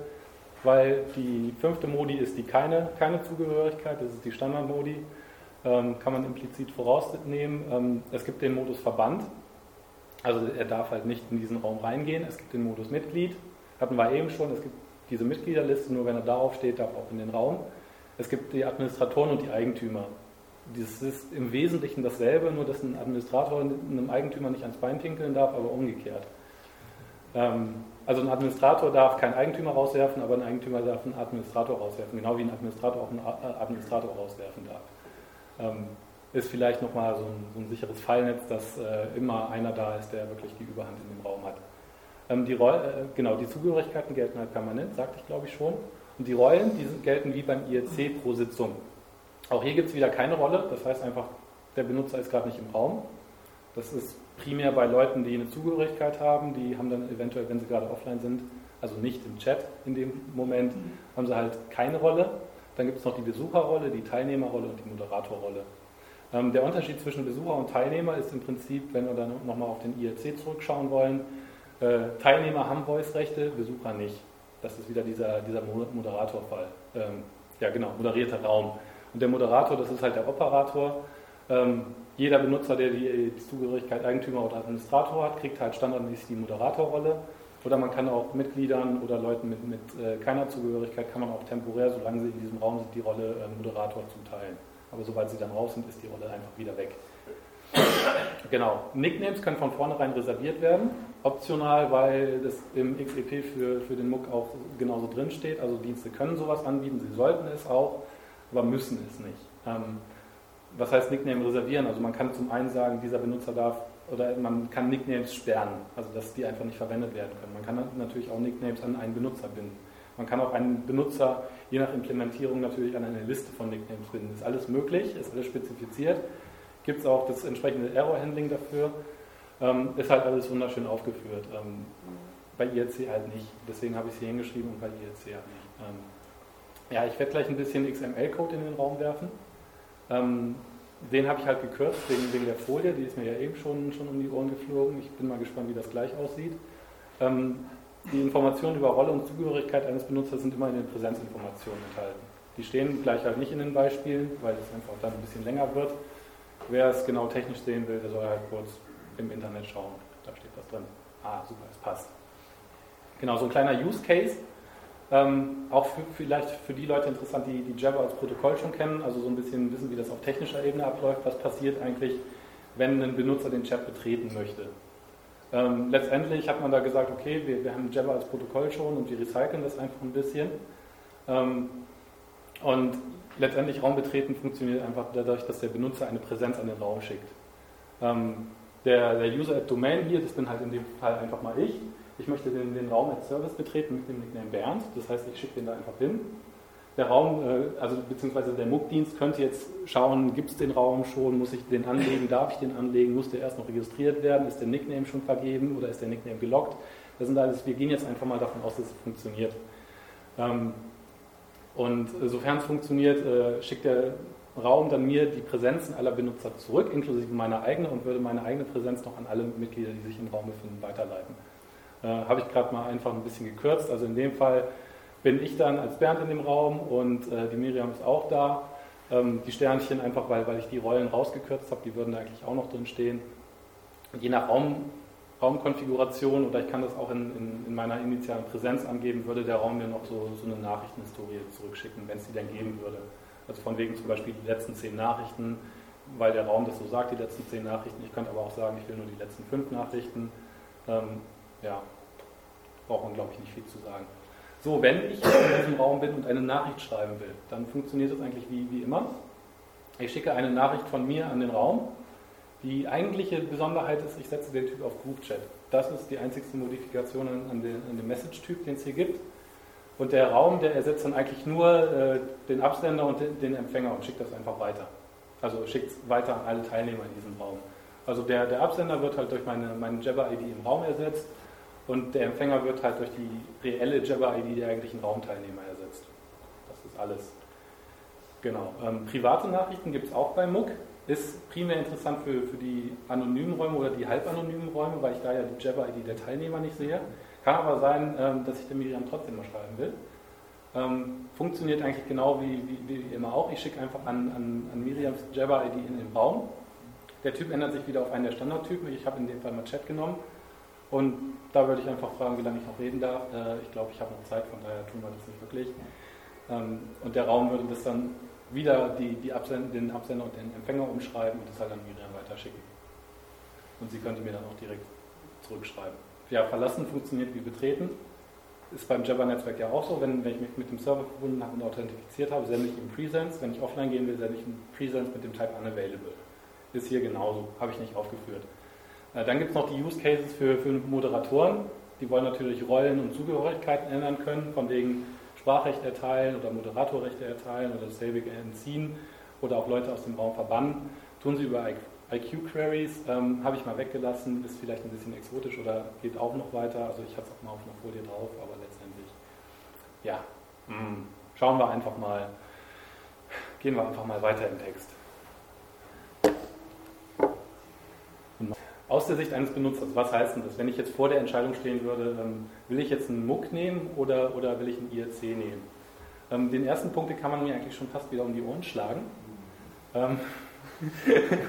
weil die fünfte Modi ist die keine, keine Zugehörigkeit, das ist die Standardmodi. Ähm, kann man implizit vorausnehmen. Ähm, es gibt den Modus Verband, also er darf halt nicht in diesen Raum reingehen. Es gibt den Modus Mitglied, hatten wir eben schon, es gibt diese Mitgliederliste, nur wenn er darauf steht, darf auch in den Raum. Es gibt die Administratoren und die Eigentümer. Das ist im Wesentlichen dasselbe, nur dass ein Administrator einem Eigentümer nicht ans Bein pinkeln darf, aber umgekehrt. Ähm, also ein Administrator darf keinen Eigentümer rauswerfen, aber ein Eigentümer darf einen Administrator rauswerfen, genau wie ein Administrator auch einen Administrator rauswerfen darf. Ähm, ist vielleicht nochmal so ein, so ein sicheres Fallnetz, dass äh, immer einer da ist, der wirklich die Überhand in dem Raum hat. Ähm, die Roll, äh, genau, die Zugehörigkeiten gelten halt permanent, sagte ich glaube ich schon. Und die Rollen, die gelten wie beim IRC pro Sitzung. Auch hier gibt es wieder keine Rolle, das heißt einfach, der Benutzer ist gerade nicht im Raum. Das ist primär bei Leuten, die eine Zugehörigkeit haben, die haben dann eventuell, wenn sie gerade offline sind, also nicht im Chat in dem Moment, haben sie halt keine Rolle. Dann gibt es noch die Besucherrolle, die Teilnehmerrolle und die Moderatorrolle. Ähm, der Unterschied zwischen Besucher und Teilnehmer ist im Prinzip, wenn wir dann nochmal auf den IRC zurückschauen wollen, äh, Teilnehmer haben Voice-Rechte, Besucher nicht. Das ist wieder dieser, dieser Moderatorfall. Ähm, ja, genau, moderierter Raum. Und der Moderator, das ist halt der Operator. Ähm, jeder Benutzer, der die, die, Zugehörigkeit Eigentümer oder Administrator hat, kriegt halt standardmäßig die Moderatorrolle. Oder man kann auch Mitgliedern oder Leuten mit, mit äh, keiner Zugehörigkeit, kann man auch temporär, solange sie in diesem Raum sind, die Rolle äh, Moderator zuteilen. Aber sobald sie dann raus sind, ist die Rolle einfach wieder weg. Genau. Nicknames können von vornherein reserviert werden. Optional, weil das im XEP für, für den MOOC auch genauso drin steht. Also Dienste können sowas anbieten, sie sollten es auch, aber müssen es nicht. Ähm, was heißt Nickname reservieren? Also man kann zum einen sagen, dieser Benutzer darf oder man kann Nicknames sperren, also dass die einfach nicht verwendet werden können. Man kann natürlich auch Nicknames an einen Benutzer binden. Man kann auch einen Benutzer je nach Implementierung natürlich an eine Liste von Nicknames binden. Ist alles möglich, ist alles spezifiziert. Gibt es auch das entsprechende Error-Handling dafür. Ähm, ist halt alles wunderschön aufgeführt. Ähm, bei IRC halt nicht. Deswegen habe ich es hier hingeschrieben und bei IRC halt nicht. Ähm, ja, ich werde gleich ein bisschen XML-Code in den Raum werfen. Ähm, den habe ich halt gekürzt wegen, wegen der Folie, die ist mir ja eben schon, schon um die Ohren geflogen. Ich bin mal gespannt, wie das gleich aussieht. Ähm, die Informationen über Rolle und Zugehörigkeit eines Benutzers sind immer in den Präsenzinformationen enthalten. Die stehen gleich halt nicht in den Beispielen, weil es einfach dann ein bisschen länger wird. Wer es genau technisch sehen will, der soll halt kurz im Internet schauen. Da steht was drin. Ah, super, es passt. Genau, so ein kleiner Use Case. Ähm, auch für, vielleicht für die Leute interessant, die, die Java als Protokoll schon kennen, also so ein bisschen wissen, wie das auf technischer Ebene abläuft. Was passiert eigentlich, wenn ein Benutzer den Chat betreten möchte? Ähm, letztendlich hat man da gesagt, okay, wir, wir haben Java als Protokoll schon und wir recyceln das einfach ein bisschen. Ähm, und letztendlich Raum betreten funktioniert einfach dadurch, dass der Benutzer eine Präsenz an den Raum schickt. Ähm, der, der User at Domain hier, das bin halt in dem Fall einfach mal ich. Ich möchte den, den Raum als Service betreten mit dem Nickname Bernd. Das heißt, ich schicke den da einfach hin. Der Raum, äh, also beziehungsweise der MOOC-Dienst könnte jetzt schauen, gibt es den Raum schon, muss ich den anlegen, darf ich den anlegen, muss der erst noch registriert werden, ist der Nickname schon vergeben oder ist der Nickname gelockt. Das sind alles, wir gehen jetzt einfach mal davon aus, dass es funktioniert. Ähm, und sofern es funktioniert, äh, schickt der Raum dann mir die Präsenzen aller Benutzer zurück, inklusive meiner eigenen, und würde meine eigene Präsenz noch an alle Mitglieder, die sich im Raum befinden, weiterleiten. Äh, Habe ich gerade mal einfach ein bisschen gekürzt. Also in dem Fall bin ich dann als Bernd in dem Raum und äh, die Miriam ist auch da. Ähm, die Sternchen einfach, weil, weil ich die Rollen rausgekürzt habe, die würden da eigentlich auch noch drin stehen. je nach Raum, Raumkonfiguration oder ich kann das auch in, in, in, meiner initialen Präsenz angeben, würde der Raum mir noch so, so eine Nachrichtenhistorie zurückschicken, wenn es die denn geben würde. Also von wegen zum Beispiel die letzten zehn Nachrichten, weil der Raum das so sagt, die letzten zehn Nachrichten. Ich könnte aber auch sagen, ich will nur die letzten fünf Nachrichten. Ähm, ja, braucht man, glaube ich, nicht viel zu sagen. So, wenn ich in diesem Raum bin und eine Nachricht schreiben will, dann funktioniert das eigentlich wie, wie immer. Ich schicke eine Nachricht von mir an den Raum. Die eigentliche Besonderheit ist, ich setze den Typ auf Group Chat. Das ist die einzigste Modifikation an, den, an dem Message-Typ, den es hier gibt. Und der Raum, der ersetzt dann eigentlich nur äh, den Absender und den, den, Empfänger und schickt das einfach weiter. Also schickt es weiter an alle Teilnehmer in diesem Raum. Also der, der Absender wird halt durch meine, meine Jabber-ID im Raum ersetzt und der Empfänger wird halt durch die reelle Jabber-ID der eigentlichen Raumteilnehmer ersetzt. Das ist alles. Genau. Ähm, private Nachrichten gibt es auch bei MOOC. Ist primär interessant für, für die anonymen Räume oder die halbanonymen Räume, weil ich da ja die Jabber-ID der Teilnehmer nicht sehe. Kann aber sein, ähm, dass ich der Miriam trotzdem mal schreiben will. Ähm, funktioniert eigentlich genau wie, wie, wie immer auch. Ich schicke einfach an, an, an Miriams Jabber-ID in den Raum. Der Typ ändert sich wieder auf einen der Standardtypen. Ich habe in dem Fall mal Chat genommen. Und da würde ich einfach fragen, wie lange ich noch reden darf. Äh, ich glaube, ich habe noch Zeit, von daher tun wir das nicht wirklich. Ähm, und der Raum würde das dann wieder die, die Absend den Absender und den Empfänger umschreiben und das halt an Miriam weiterschicken. Und sie könnte mir dann auch direkt zurückschreiben. Ja, verlassen funktioniert wie betreten. Ist beim Java-Netzwerk ja auch so. Wenn, wenn ich mich mit dem Server verbunden habe und authentifiziert habe, sende ich ihm Presence. Wenn ich offline gehen will, sende ich ihm Presence mit dem Type Unavailable. Ist hier genauso, habe ich nicht aufgeführt. Äh, dann gibt es noch die Use Cases für, für Moderatoren. Die wollen natürlich Rollen und Zugehörigkeiten ändern können, von wegen Sprachrecht erteilen oder Moderatorrechte erteilen oder Saving entziehen oder auch Leute aus dem Raum verbannen. Tun sie über IQ-Queries, ähm, habe ich mal weggelassen, ist vielleicht ein bisschen exotisch oder geht auch noch weiter. Also ich hatte es auch mal auf einer Folie drauf, aber letztendlich, ja, mm, schauen wir einfach mal. gehen wir einfach mal weiter im Text. Aus der Sicht eines Benutzers, was heißt denn das? Wenn ich jetzt vor der Entscheidung stehen würde, ähm, will ich jetzt einen MOOC nehmen oder, oder will ich einen IRC nehmen? Ähm, den ersten Punkt den kann man mir eigentlich schon fast wieder um die Ohren schlagen. Ähm, [laughs]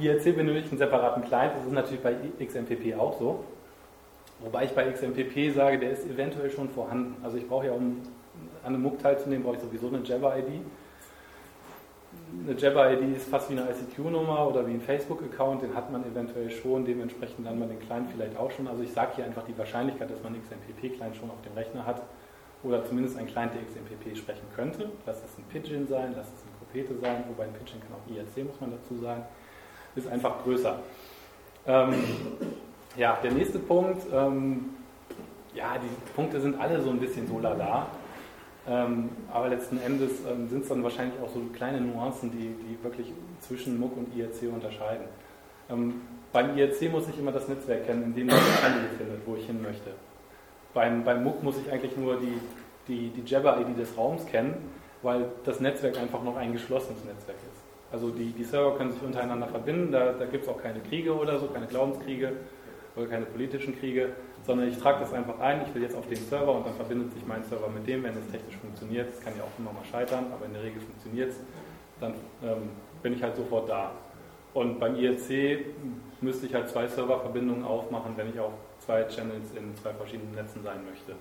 IRC benötigt einen separaten Client, das ist natürlich bei XMPP auch so. Wobei ich bei XMPP sage, der ist eventuell schon vorhanden. Also ich brauche ja, um an einem MOOC teilzunehmen, brauche ich sowieso eine Java-ID eine Jabber-ID ist fast wie eine ICQ-Nummer oder wie ein Facebook-Account, den hat man eventuell schon, dementsprechend dann man den Client vielleicht auch schon. Also ich sage hier einfach die Wahrscheinlichkeit, dass man XMPP-Client schon auf dem Rechner hat oder zumindest ein Client, der XMPP sprechen könnte. Lass es ein Pidgin sein, lass es ein Kopete sein, wobei ein Pidgin kann auch IRC, muss man dazu sagen, ist einfach größer. Ähm, ja, der nächste Punkt, ähm, ja, die Punkte sind alle so ein bisschen so lala. Ähm, aber letzten Endes ähm, sind es dann wahrscheinlich auch so kleine Nuancen, die, die wirklich zwischen MOOC und IRC unterscheiden. Ähm, beim IRC muss ich immer das Netzwerk kennen, in dem man sich befindet, wo ich hin möchte. Beim, beim MOOC muss ich eigentlich nur die, die, die Jabber-ID des Raums kennen, weil das Netzwerk einfach noch ein geschlossenes Netzwerk ist. Also die, die Server können sich untereinander verbinden, da, da gibt es auch keine Kriege oder so, keine Glaubenskriege oder keine politischen Kriege sondern ich trage das einfach ein, ich will jetzt auf den Server und dann verbindet sich mein Server mit dem, wenn es technisch funktioniert. Das kann ja auch immer mal scheitern, aber in der Regel funktioniert es. Dann ähm, bin ich halt sofort da. Und beim IRC müsste ich halt zwei Serververbindungen aufmachen, wenn ich auf zwei Channels in zwei verschiedenen Netzen sein möchte.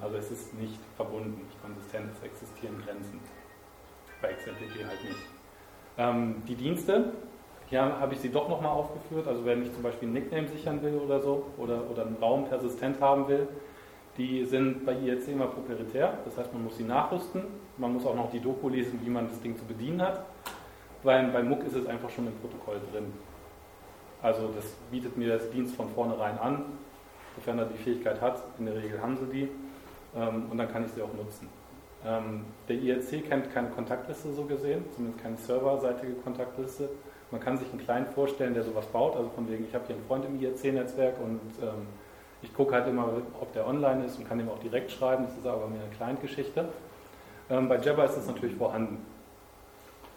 Also es ist nicht verbunden, nicht konsistent, es existieren Grenzen. Bei XMPP halt nicht. Ähm, die Dienste, hier habe ich sie doch nochmal aufgeführt. Also wenn ich zum Beispiel ein Nickname sichern will oder so oder, oder einen Raum persistent haben will, die sind bei IRC immer proprietär. Das heißt, man muss sie nachrüsten. Man muss auch noch die Doku lesen, wie man das Ding zu bedienen hat. Weil bei MOOC ist es einfach schon im Protokoll drin. Also das bietet mir das Dienst von vornherein an, sofern er die Fähigkeit hat. In der Regel haben sie die. Ähm, und dann kann ich sie auch nutzen. Ähm, der IRC kennt keine Kontaktliste so gesehen, zumindest keine serverseitige Kontaktliste. Man kann sich einen Client vorstellen, der sowas baut, also von wegen, ich habe hier einen Freund im IRC-Netzwerk und ähm, ich gucke halt immer, ob der online ist und kann ihm auch direkt schreiben, das ist aber mehr eine Client-Geschichte. Ähm, bei Jabber ist das natürlich vorhanden.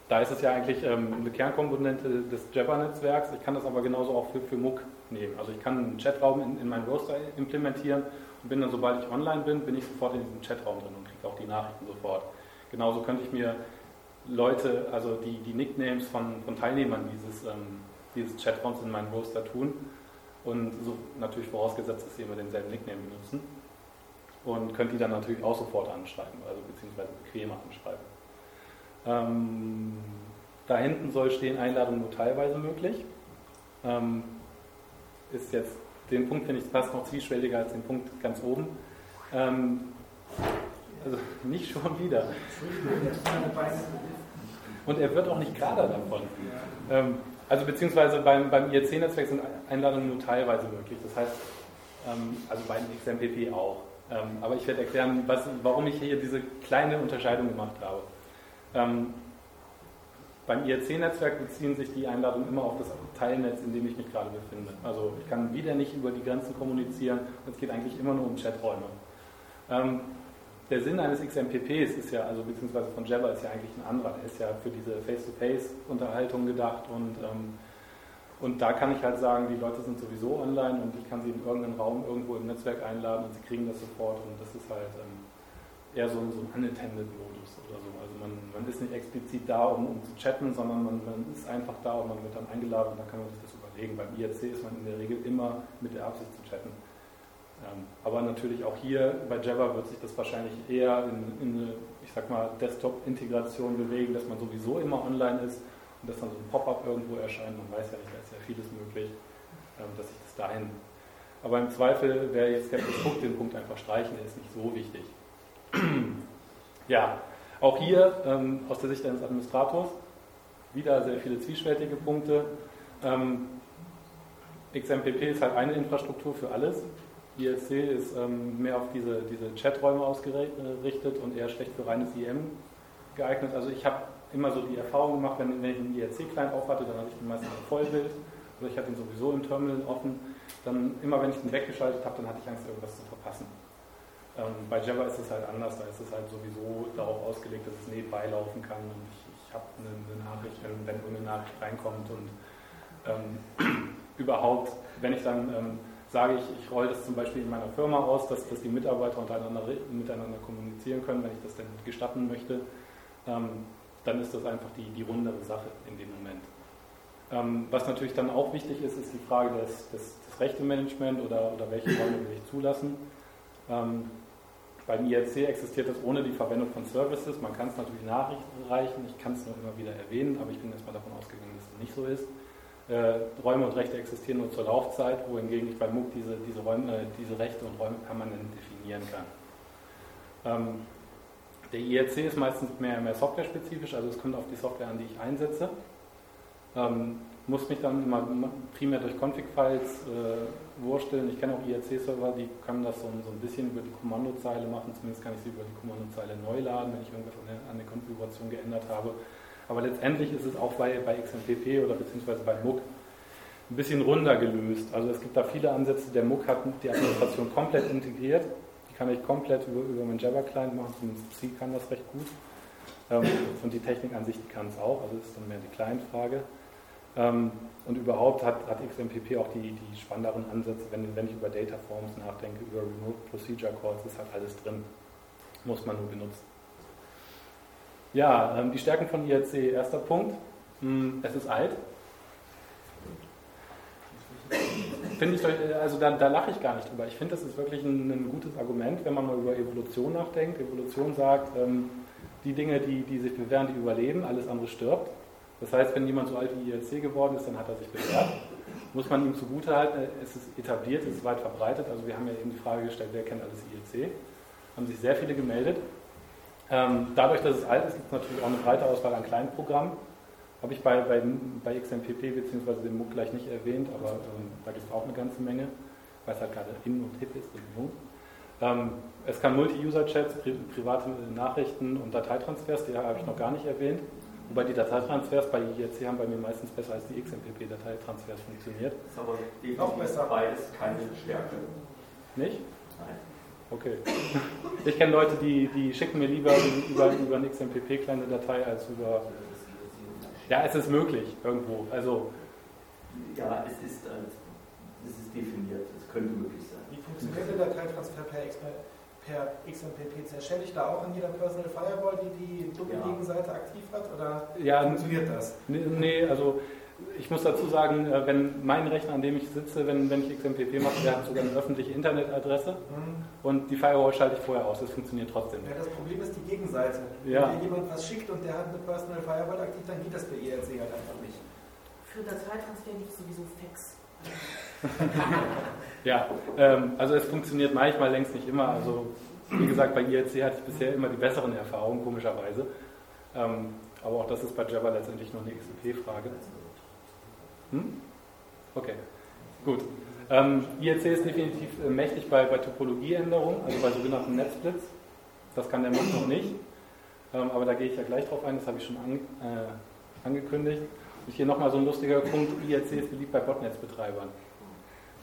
Da ist es ja eigentlich ähm, eine Kernkomponente des Jabber-Netzwerks. Ich kann das aber genauso auch für, für MOOC nehmen. Also ich kann einen Chatraum in, in meinen Roaster implementieren und bin dann, sobald ich online bin, bin ich sofort in diesem Chatraum drin und kriege auch die Nachrichten sofort. Genauso könnte ich mir Leute, also die, die Nicknames von, von Teilnehmern dieses, ähm, dieses Chatraums in meinen Roster tun und so natürlich vorausgesetzt, dass sie immer denselben Nickname benutzen und könnt die dann natürlich auch sofort anschreiben, also beziehungsweise bequemer anschreiben. Ähm, da hinten soll stehen Einladung nur teilweise möglich. Ähm, ist jetzt, den Punkt finde ich fast noch zwiespältiger als den Punkt ganz oben. Ähm, also nicht schon wieder. Und er wird auch nicht gerade davon. Ähm, also beziehungsweise beim, beim IRC-Netzwerk sind Einladungen nur teilweise möglich. Das heißt, ähm, also beim XMPP auch. Ähm, aber ich werde erklären, was, warum ich hier diese kleine Unterscheidung gemacht habe. Ähm, beim IRC-Netzwerk beziehen sich die Einladungen immer auf das Teilnetz, in dem ich mich gerade befinde. Also ich kann wieder nicht über die Grenzen kommunizieren. Es geht eigentlich immer nur um Chaträume. Der Sinn eines XMPPs ist ja, also beziehungsweise von Jabber ist ja eigentlich ein anderer. Der ist ja für diese Face-to-Face-Unterhaltung gedacht und, ähm, und da kann ich halt sagen, die Leute sind sowieso online und ich kann sie in irgendeinen Raum irgendwo im Netzwerk einladen und sie kriegen das sofort und das ist halt ähm, eher so, so ein Unintended-Modus oder so. Also man, man ist nicht explizit da, um, um zu chatten, sondern man, man ist einfach da und man wird dann eingeladen und dann kann man sich das überlegen. Beim IRC ist man in der Regel immer mit der Absicht zu chatten. Ähm, aber natürlich auch hier bei Java wird sich das wahrscheinlich eher in, in eine, ich sag mal, Desktop-Integration bewegen, dass man sowieso immer online ist und dass dann so ein Pop-up irgendwo erscheint. Man weiß ja nicht, da ist ja vieles möglich, ähm, dass sich das dahin. Aber im Zweifel, wer jetzt skeptisch guckt, den Punkt einfach streichen, der ist nicht so wichtig. [clears throat] ja, auch hier ähm, aus der Sicht eines Administrators wieder sehr viele zwiespältige Punkte. XMPP ist halt eine Infrastruktur für alles. IRC ist ähm, mehr auf diese, diese Chaträume ausgerichtet und eher schlecht für reines IM geeignet. Also ich habe immer so die Erfahrung gemacht, wenn, wenn ich einen IRC-Client aufhatte, dann hatte ich den meistens ein Vollbild oder ich hatte ihn sowieso im Terminal offen. Dann immer wenn ich den weggeschaltet habe, dann hatte ich Angst, irgendwas zu verpassen. Ähm, bei Java ist es halt anders, da ist es halt sowieso darauf ausgelegt, dass es nebenbei laufen kann und ich, ich habe eine, eine, Nachricht, wenn, wenn eine Nachricht reinkommt und ähm, [clears throat] überhaupt, wenn ich dann ähm, sage, ich, ich rolle das zum Beispiel in meiner Firma aus, dass, dass die Mitarbeiter untereinander miteinander kommunizieren können, wenn ich das denn gestatten möchte, ähm, dann ist das einfach die, die rundere Sache in dem Moment. Ähm, was natürlich dann auch wichtig ist, ist die Frage des, des, des Rechtemanagement oder, oder welche Räume will ich zulassen. Ähm, beim IRC existiert das ohne die Verwendung von Services. Man kann es natürlich nachreichen, ich kann es nur immer wieder erwähnen, aber ich bin erstmal davon ausgegangen, dass es nicht so ist. Äh, Räume und Rechte existieren nur zur Laufzeit, wohingegen ich bei MOOC diese, diese, Räume, äh, diese Rechte und Räume permanent definieren kann. Ähm, der IRC ist meistens mehr, mehr software-spezifisch, also es kommt auf die Software an, die ich einsetze. Ähm, muss mich dann immer primär durch Config-Files äh, wursteln. Ich kenne auch IRC-Server, die können das so, so, ein bisschen über die Kommandozeile machen. Zumindest kann ich sie über die Kommandozeile neu laden, wenn ich irgendwas an der, an der Konfiguration geändert habe. Aber letztendlich ist es auch bei, bei XMPP oder beziehungsweise bei MOOC ein bisschen runder gelöst. Also es gibt da viele Ansätze. Der MOOC hat die Administration komplett integriert. Die kann ich komplett über, über meinen Java-Client machen. Zumindest C kann das recht gut. Ähm, und die Technik an sich, kann es auch. Also ist dann mehr die Client-Frage. Ähm, und überhaupt hat, hat XMPP auch die, die spannenderen Ansätze, wenn, wenn ich über Data Forms nachdenke, über Remote Procedure Calls, ist halt alles drin. Muss man nur benutzen. Ja, ähm, die Stärken von IRC, erster Punkt. Hm, es ist alt. Finde ich, also da, da lache ich gar nicht drüber. Ich finde, das ist wirklich ein, ein, gutes Argument, wenn man mal über Evolution nachdenkt. Evolution sagt, ähm, die Dinge, die, die sich bewähren, die überleben, alles andere stirbt. Das heißt, wenn jemand so alt wie IRC geworden ist, dann hat er sich bewährt. Muss man ihm zugutehalten, es ist etabliert, es ist weit verbreitet. Also wir haben ja eben die Frage gestellt, wer kennt alles IRC? Haben sich sehr viele gemeldet. Ähm, dadurch, dass es alt ist, gibt es natürlich auch eine breite Auswahl an Kleinprogrammen. Habe ich bei, bei, bei XMPP bzw. dem MOOC gleich nicht erwähnt, aber ähm, da gibt es auch eine ganze Menge, weil es halt gerade in und hip ist. Und ähm, es kann Multi-User-Chats, pri private Nachrichten und Dateitransfers, die habe ich noch gar nicht erwähnt. Wobei die Dateitransfers bei IRC haben bei mir meistens besser als die XMPP-Dateitransfers funktioniert. Das ist aber auch besser. Beides keine Stärke. Nicht? Nein. Okay. Ich kenne Leute, die, die schicken mir lieber über, über eine XMPP kleine Datei als über. Ja, es ist möglich irgendwo. Also. Ja, es ist, äh, es ist definiert. Es könnte möglich sein. Wie funktioniert der Dateitransfer per XMPP? per XMPP zerstelle ich da auch an jeder Personal Firewall, die die Doppelgegenseite ja. aktiv hat? Oder ja, funktioniert das? Nee, also ich muss dazu sagen, äh, wenn mein Rechner, an dem ich sitze, wenn, wenn ich XMPP mache, der hat sogar eine öffentliche Internetadresse mhm. und die Firewall schalte ich vorher aus, das funktioniert trotzdem. Ja, das Problem ist die Gegenseite. Ja. Wenn dir jemand was schickt und der hat eine Personal Firewall aktiv, dann geht das bei IRC halt einfach nicht. Für Dateitransfer gibt es sowieso Fax. [laughs] ja, ähm, also es funktioniert manchmal, längst nicht immer. Also wie gesagt, bei IRC hatte ich bisher immer die besseren Erfahrungen, komischerweise. Ähm, aber auch das ist bei Java letztendlich noch eine XMP-Frage. Hm? Okay, gut. Ähm, IRC ist definitiv äh, mächtig bei, bei Topologieänderungen, also bei sogenannten Netzsplits. Das kann der Mac noch nicht. Ähm, aber da gehe ich ja gleich drauf ein, das habe ich schon an, äh, angekündigt. Und hier nochmal so ein lustiger Punkt, IRC ist beliebt bei Botnetzbetreibern.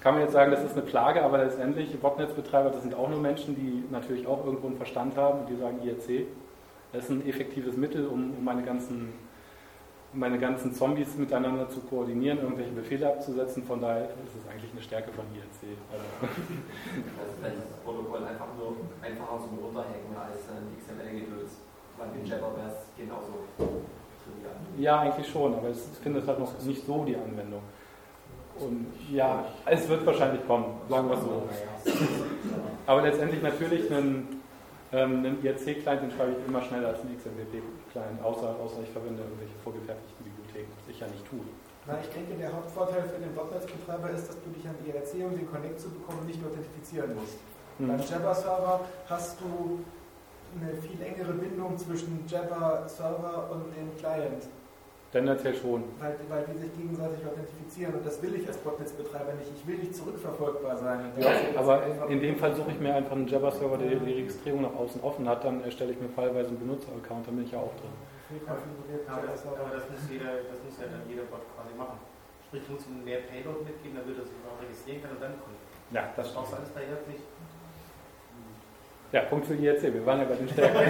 Kann man jetzt sagen, das ist eine Plage, aber letztendlich Botnetzbetreiber, das sind auch nur Menschen, die natürlich auch irgendwo einen Verstand haben und die sagen IRC. Das ist ein effektives Mittel, um, um meine ganzen meine ganzen Zombies miteinander zu koordinieren, irgendwelche Befehle abzusetzen. Von daher ist es eigentlich eine Stärke von IRC. Also, [laughs] also vielleicht ist das Protokoll einfach nur einfacher zum Runterhacken als ein XML-Gedöns. Weil in Java wäre es genauso. Ja, eigentlich schon, aber es findet halt noch nicht so die Anwendung. Und ja, es wird wahrscheinlich kommen, sagen wir es so. Aber letztendlich natürlich einen, ähm, einen IRC-Client, den schreibe ich immer schneller als einen XMPP-Client, außer, außer ich verwende irgendwelche vorgefertigten Bibliotheken, was ich ja nicht tue. Na, ich denke, der Hauptvorteil für den .NET-Betreiber ist, dass du dich an IRC, um den Connect zu bekommen, nicht authentifizieren musst. Mhm. Beim Jabber-Server hast du eine viel engere Bindung zwischen Jabber-Server und dem Client. Tendenziell schon. Weil, weil die sich gegenseitig authentifizieren und das will ich als Botnetzbetreiber nicht. Ich will nicht zurückverfolgbar sein. Ja, aber in, dem Fall suche ich mir einfach einen Java-Server, der die Registrierung nach außen offen hat, dann erstelle ich mir fallweise einen Benutzer-Account, dann bin ich ja auch drin. Ja, aber, das, aber das, muss jeder, das muss ja dann jeder Bot quasi machen. Sprich, muss ihm mehr Payload mitgeben, damit er sich auch registrieren kann und dann kommt. Ja, das brauchst du alles nicht. Ja, Punkt für IRC, wir waren ja bei den Stärken. [laughs] [laughs]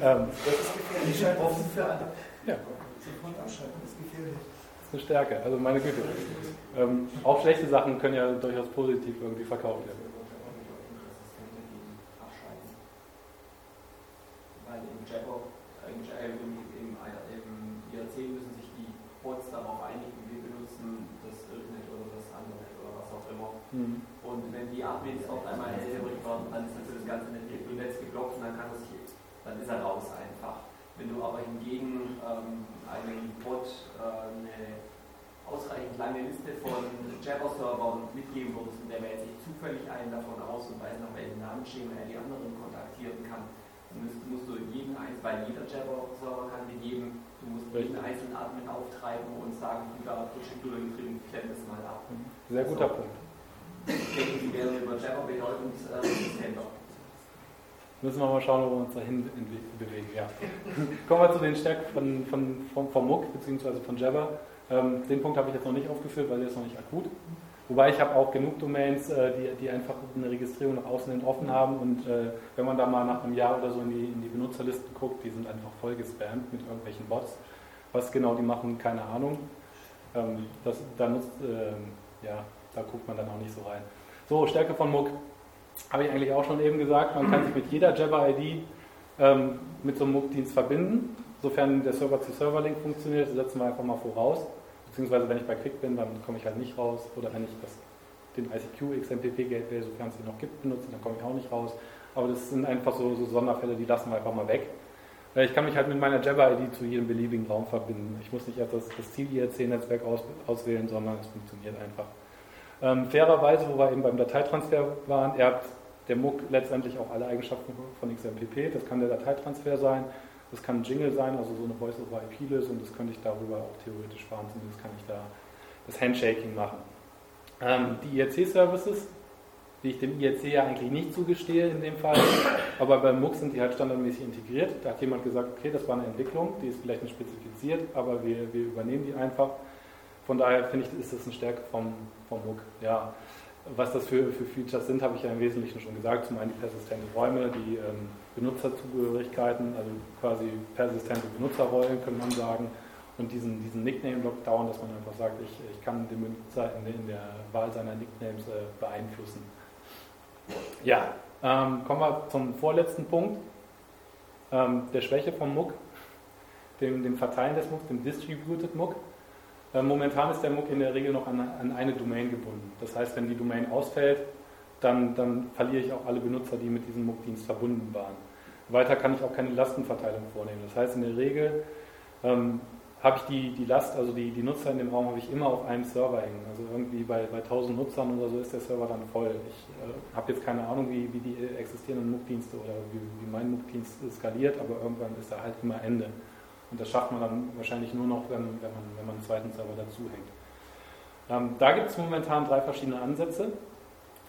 ähm, das ist gefährlich. Ich offen für alle. Ja. Sofort abschalten, das ist gefährlich. Das ist eine Stärke, also meine Güte. Ähm, auch schlechte Sachen können ja durchaus positiv irgendwie verkauft werden. Weil im Jabber, im, im, im, im IRC müssen sich die Bots darauf einigen, wir benutzen das Irrnet oder das andere oder was auch immer. Mhm. Und wenn die Admins auf einmal hellhörig werden, dann ist natürlich das ganze Netz geblockt und dann kann das dann ist er raus einfach. Wenn du aber hingegen ähm, einem Bot äh, eine ausreichend lange Liste von Jabber-Servern mitgeben würdest und der wählt sich zufällig einen davon aus und weiß nach welchem Namensschema er die anderen kontaktieren kann, dann musst, musst du jeden einzelnen, weil jeder Jabber-Server kann dir geben, du musst jeden einzelnen Admin auftreiben und sagen, du da drin, klemm das mal ab. Sehr guter so. Punkt. Denke, die wären über Jabber bedeutend äh. Müssen wir mal schauen, wo wir uns dahin bewegen. Ja. [laughs] Kommen wir zu den Stärken von, von, von, von Muck bzw. von Jabber. Ähm, den Punkt habe ich jetzt noch nicht aufgeführt, weil der ist noch nicht akut. Wobei ich habe auch genug Domains, äh, die, die einfach eine Registrierung nach außen hin offen haben und äh, wenn man da mal nach einem Jahr oder so in die, in die Benutzerlisten guckt, die sind einfach voll gespammt mit irgendwelchen Bots. Was genau die machen, keine Ahnung. Ähm, das, da, nutzt, äh, ja, da guckt man dann auch nicht so rein. So, Stärke von Muck. Habe ich eigentlich auch schon eben gesagt, man kann sich mit jeder Jabber-ID ähm, mit so einem Muck-Dienst verbinden. Sofern der Server-zu-Server-Link funktioniert, setzen wir einfach mal voraus. Beziehungsweise wenn ich bei Quick bin, dann komme ich halt nicht raus. Oder wenn ich das, den ICQ XMPP Gateway, sofern es ihn noch gibt, benutze, dann komme ich auch nicht raus. Aber das sind einfach so, so Sonderfälle, die lassen wir einfach mal weg. Ich kann mich halt mit meiner Jabber-ID zu jedem beliebigen Raum verbinden. Ich muss nicht erst das, das Ziel-IRC-Netzwerk aus, auswählen, sondern es funktioniert einfach. Ähm, fairerweise, wo wir eben beim Dateitransfer waren, er hat der MOOC letztendlich auch alle Eigenschaften von XMPP. Das kann der Dateitransfer sein, das kann ein Jingle sein, also so eine Voice-over-IP-Lösung, das könnte ich darüber auch theoretisch fahren, zumindest kann ich da das Handshaking machen. Ähm, die IRC-Services, die ich dem IRC ja eigentlich nicht zugestehe in dem Fall, [coughs] aber beim MOOC sind die halt standardmäßig integriert. Da hat jemand gesagt, okay, das war eine Entwicklung, die ist vielleicht nicht spezifiziert, aber wir, wir übernehmen die einfach. Von daher finde ich, ist das eine Stärke vom, vom MOOC. Ja, was das für, für Features sind, habe ich ja im Wesentlichen schon gesagt. Zum einen die persistente Räume, die ähm, Benutzerzugehörigkeiten, also quasi persistente Benutzerrollen, könnte man sagen. Und diesen, diesen Nickname-Lockdown, dass man einfach sagt, ich, ich kann den Benutzer in, in der Wahl seiner Nicknames äh, beeinflussen. Ja, ähm, kommen wir zum vorletzten Punkt, ähm, der Schwäche vom MOOC, dem, dem Verteilen des MOOC, dem Distributed MOOC. Äh, momentan ist der MOOC in der Regel noch an, an, eine Domain gebunden. Das heißt, wenn die Domain ausfällt, dann, dann verliere ich auch alle Benutzer, die mit diesem MOOC-Dienst verbunden waren. Weiter kann ich auch keine Lastenverteilung vornehmen. Das heißt, in der Regel ähm, habe ich die, die Last, also die, die Nutzer in dem Raum habe ich immer auf einem Server hängen. Also irgendwie bei, bei 1000 Nutzern oder so ist der Server dann voll. Ich äh, habe jetzt keine Ahnung, wie, wie die existierenden MOOC-Dienste oder wie, wie mein MOOC-Dienst skaliert, aber irgendwann ist da halt immer Ende. Und das schafft man dann wahrscheinlich nur noch, wenn, wenn, man, wenn man einen zweiten Server dazu hängt. Ähm, da gibt es momentan drei verschiedene Ansätze,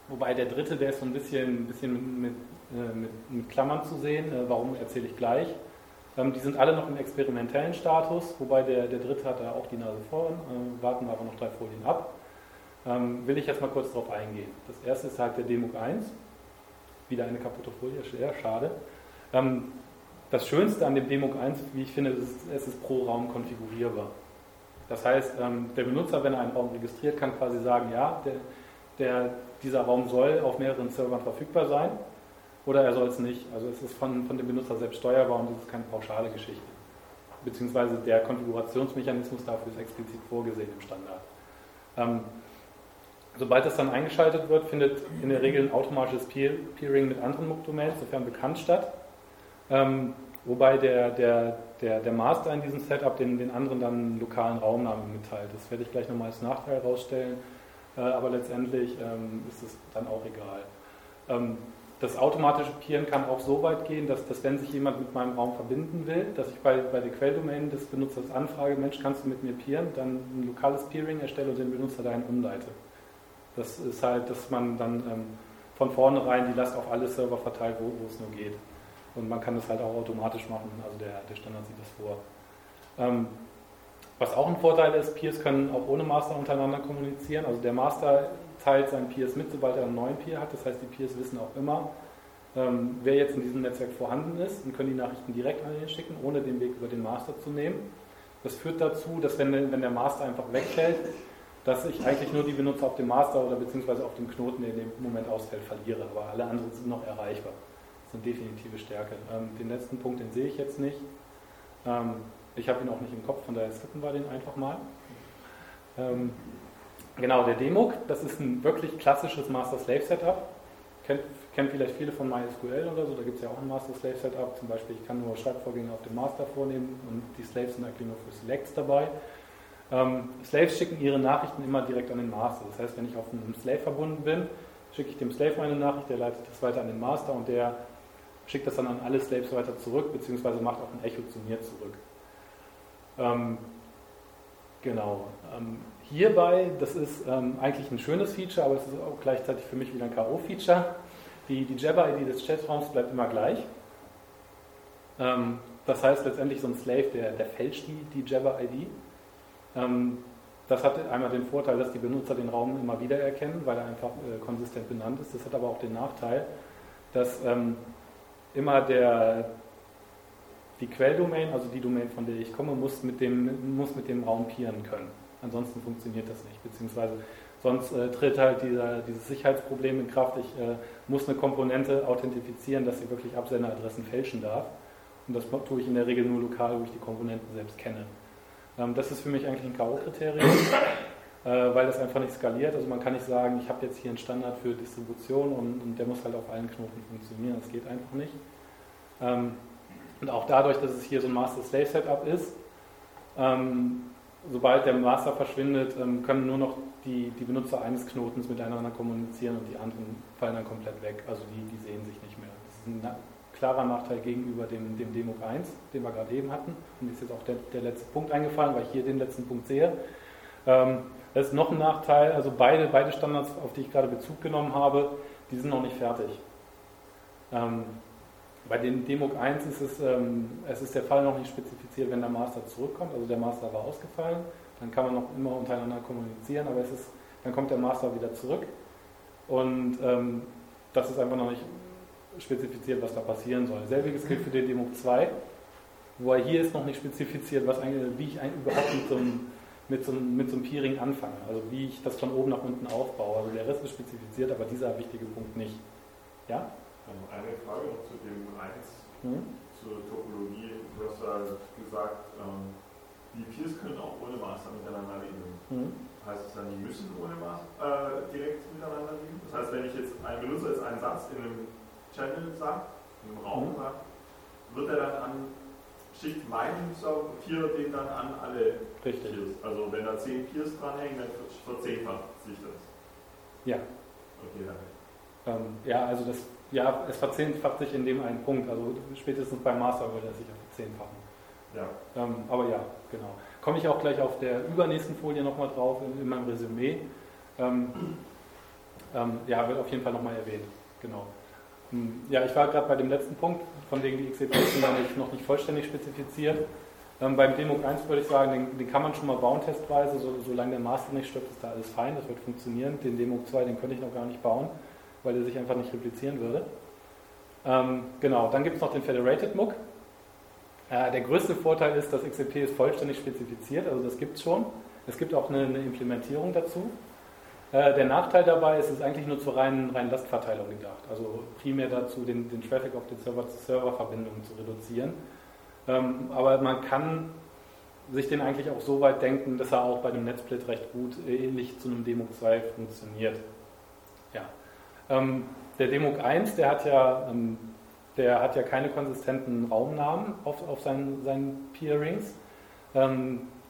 wobei der dritte, der ist so ein bisschen, bisschen mit, äh, mit, mit, Klammern zu sehen. Äh, warum erzähle ich gleich. Ähm, die sind alle noch im experimentellen Status, wobei der, der dritte hat da auch die Nase vorn. Äh, warten wir aber noch drei Folien ab. Ähm, will ich jetzt mal kurz darauf eingehen. Das erste ist halt der Demug 1. Wieder eine kaputte Folie, schade. Ähm, das Schönste an dem Demo 1, wie ich finde, ist, es ist pro Raum konfigurierbar. Das heißt, ähm, der Benutzer, wenn er einen Raum registriert, kann quasi sagen, ja, der, der, dieser Raum soll auf mehreren Servern verfügbar sein oder er soll es nicht. Also es ist von, von dem Benutzer selbst steuerbar und es ist keine pauschale Geschichte. Beziehungsweise der Konfigurationsmechanismus dafür ist explizit vorgesehen im Standard. Ähm, sobald das dann eingeschaltet wird, findet in der Regel ein automatisches Peering mit anderen MOOC-Domains, sofern bekannt, statt. Ähm, wobei der, der, der, der Master in diesem Setup den, den anderen dann einen lokalen Raumnamen mitteilt. Das werde ich gleich nochmal als Nachteil herausstellen, äh, aber letztendlich ähm, ist es dann auch egal. Ähm, das automatische Peeren kann auch so weit gehen, dass, dass wenn sich jemand mit meinem Raum verbinden will, dass ich bei, bei der Quelldomain des Benutzers anfrage, Mensch, kannst du mit mir peeren, dann ein lokales Peering erstelle und den Benutzer dahin umleite. Das ist halt, dass man dann ähm, von vornherein die Last auf alle Server verteilt, wo, wo es nur geht. Und man kann das halt auch automatisch machen, also der, der Standard sieht das vor. Ähm, was auch ein Vorteil ist, Peers können auch ohne Master untereinander kommunizieren. Also der Master teilt seinen Peers mit, sobald er einen neuen Peer hat. Das heißt, die Peers wissen auch immer, ähm, wer jetzt in diesem Netzwerk vorhanden ist und können die Nachrichten direkt an ihn schicken, ohne den Weg über den Master zu nehmen. Das führt dazu, dass wenn, wenn der Master einfach wegfällt, dass ich eigentlich nur die Benutzer auf dem Master oder beziehungsweise auf dem Knoten, der in dem Moment ausfällt, verliere. Aber alle anderen sind noch erreichbar. Das ist eine definitive Stärke. Ähm, den letzten Punkt, den sehe ich jetzt nicht. Ähm, ich habe ihn auch nicht im Kopf, von daher skippen wir den einfach mal. Ähm, genau, der Demok, das ist ein wirklich klassisches Master-Slave-Setup. Kennt, kennt vielleicht viele von MySQL oder so, da gibt es ja auch ein Master-Slave-Setup. Zum Beispiel, ich kann nur Schreibvorgänge auf dem Master vornehmen und die Slaves sind eigentlich nur für Selects dabei. Ähm, Slaves schicken ihre Nachrichten immer direkt an den Master. Das heißt, wenn ich auf einem Slave verbunden bin, schicke ich dem Slave meine Nachricht, der leitet das weiter an den Master und der schickt das dann an alle Slaves weiter zurück, beziehungsweise macht auch ein Echo zu mir zurück. Ähm, genau. Ähm, hierbei, das ist ähm, eigentlich ein schönes Feature, aber es ist auch gleichzeitig für mich wieder ein K.O.-Feature. Die, die Jabber-ID des Chatraums bleibt immer gleich. Ähm, das heißt letztendlich so ein Slave, der, der fälscht die, die Jabber-ID. Ähm, das hat einmal den Vorteil, dass die Benutzer den Raum immer wieder erkennen, weil er einfach äh, konsistent benannt ist. Das hat aber auch den Nachteil, dass ähm, immer der, die Quelldomain, also die Domain, von der ich komme, muss mit dem, muss mit dem Raum peeren können. Ansonsten funktioniert das nicht. Beziehungsweise sonst äh, tritt halt dieser, dieses Sicherheitsproblem in Kraft. Ich äh, muss eine Komponente authentifizieren, dass sie wirklich Absenderadressen fälschen darf. Und das tue ich in der Regel nur lokal, wo ich die Komponenten selbst kenne. Ähm, das ist für mich eigentlich ein K.O.-Kriterium, weil das einfach nicht skaliert. Also man kann nicht sagen, ich habe jetzt hier einen Standard für Distribution und, und, der muss halt auf allen Knoten funktionieren. Das geht einfach nicht. Ähm, und auch dadurch, dass es hier so ein Master-Slave-Setup ist, ähm, sobald der Master verschwindet, können nur noch die, die Benutzer eines Knotens miteinander kommunizieren und die anderen fallen dann komplett weg. Also die, die sehen sich nicht mehr. Das ist ein klarer Nachteil gegenüber dem, dem Demo 1, den wir gerade eben hatten. Und mir ist jetzt auch der, der letzte Punkt eingefallen, weil ich hier den letzten Punkt sehe. Das ist noch ein Nachteil, also beide, beide Standards, auf die ich gerade Bezug genommen habe, die sind noch nicht fertig. Ähm, bei dem Demo 1 ist es, ähm, es ist der Fall noch nicht spezifiziert, wenn der Master zurückkommt, also der Master war ausgefallen, dann kann man noch immer untereinander kommunizieren, aber es ist, dann kommt der Master wieder zurück und ähm, das ist einfach noch nicht spezifiziert, was da passieren soll. Selbiges gilt für den Demo 2, wo er hier ist noch nicht spezifiziert, was wie ich überhaupt mit so, einem, mit, so einem, mit so einem Peering anfange, also wie ich das von oben nach unten aufbaue. Also der Rest ist spezifiziert, aber dieser wichtige Punkt nicht. Ja? Ähm, eine Frage noch zu dem 1, hm? zur Topologie. Du hast ja gesagt, ähm, die Peers können auch ohne Master miteinander reden. Hm? Heißt das dann, die müssen ohne Master äh, direkt miteinander reden? Das heißt, wenn ich jetzt ein Benutzer ist einen Satz in einem Channel sagt, im Raum mhm. sagt, wird er dann an, schickt mein Peer den dann an alle Richtig. Peers. Also wenn da zehn Peers dranhängen, dann verzehnfacht sich das. Ja. Okay, danke. Ähm, ja, also das, ja, es verzehnfacht sich in dem einen Punkt. Also spätestens beim Master würde er sich auch verzehnfachen. Ja. Ähm, aber ja, genau. Komme ich auch gleich auf der übernächsten Folie nochmal drauf in, in, meinem Resümee. Ähm, ähm, ja, wird auf jeden Fall nochmal erwähnt. Genau. Hm, ja, ich war gerade bei dem letzten Punkt, von wegen die sind noch nicht, noch nicht vollständig spezifiziert. Ähm, beim Demo 1 würde ich sagen, den, den, kann man schon mal bauen testweise, so, solange der Master nicht stirbt, ist da alles fein, das wird funktionieren. Den Demo 2, den könnte ich noch gar nicht bauen, weil der sich einfach nicht replizieren würde. Ähm, genau, dann gibt es noch den Federated MOOC. Äh, der größte Vorteil ist, dass XCP ist vollständig spezifiziert, also das gibt es schon. Es gibt auch eine, eine Implementierung dazu. Äh, der Nachteil dabei ist, es ist eigentlich nur zur reinen, reinen Lastverteilung gedacht. Also primär dazu, den, den Traffic auf den Server-zu-Server-Verbindungen zu reduzieren. Ähm, aber man kann sich den eigentlich auch so weit denken, dass er auch bei dem Netzsplit recht gut ähnlich zu einem Demo 2 funktioniert. Ja. Ähm, der Demo 1, der hat ja, ähm, der hat ja keine konsistenten Raumnamen auf, auf seinen, seinen Peerings.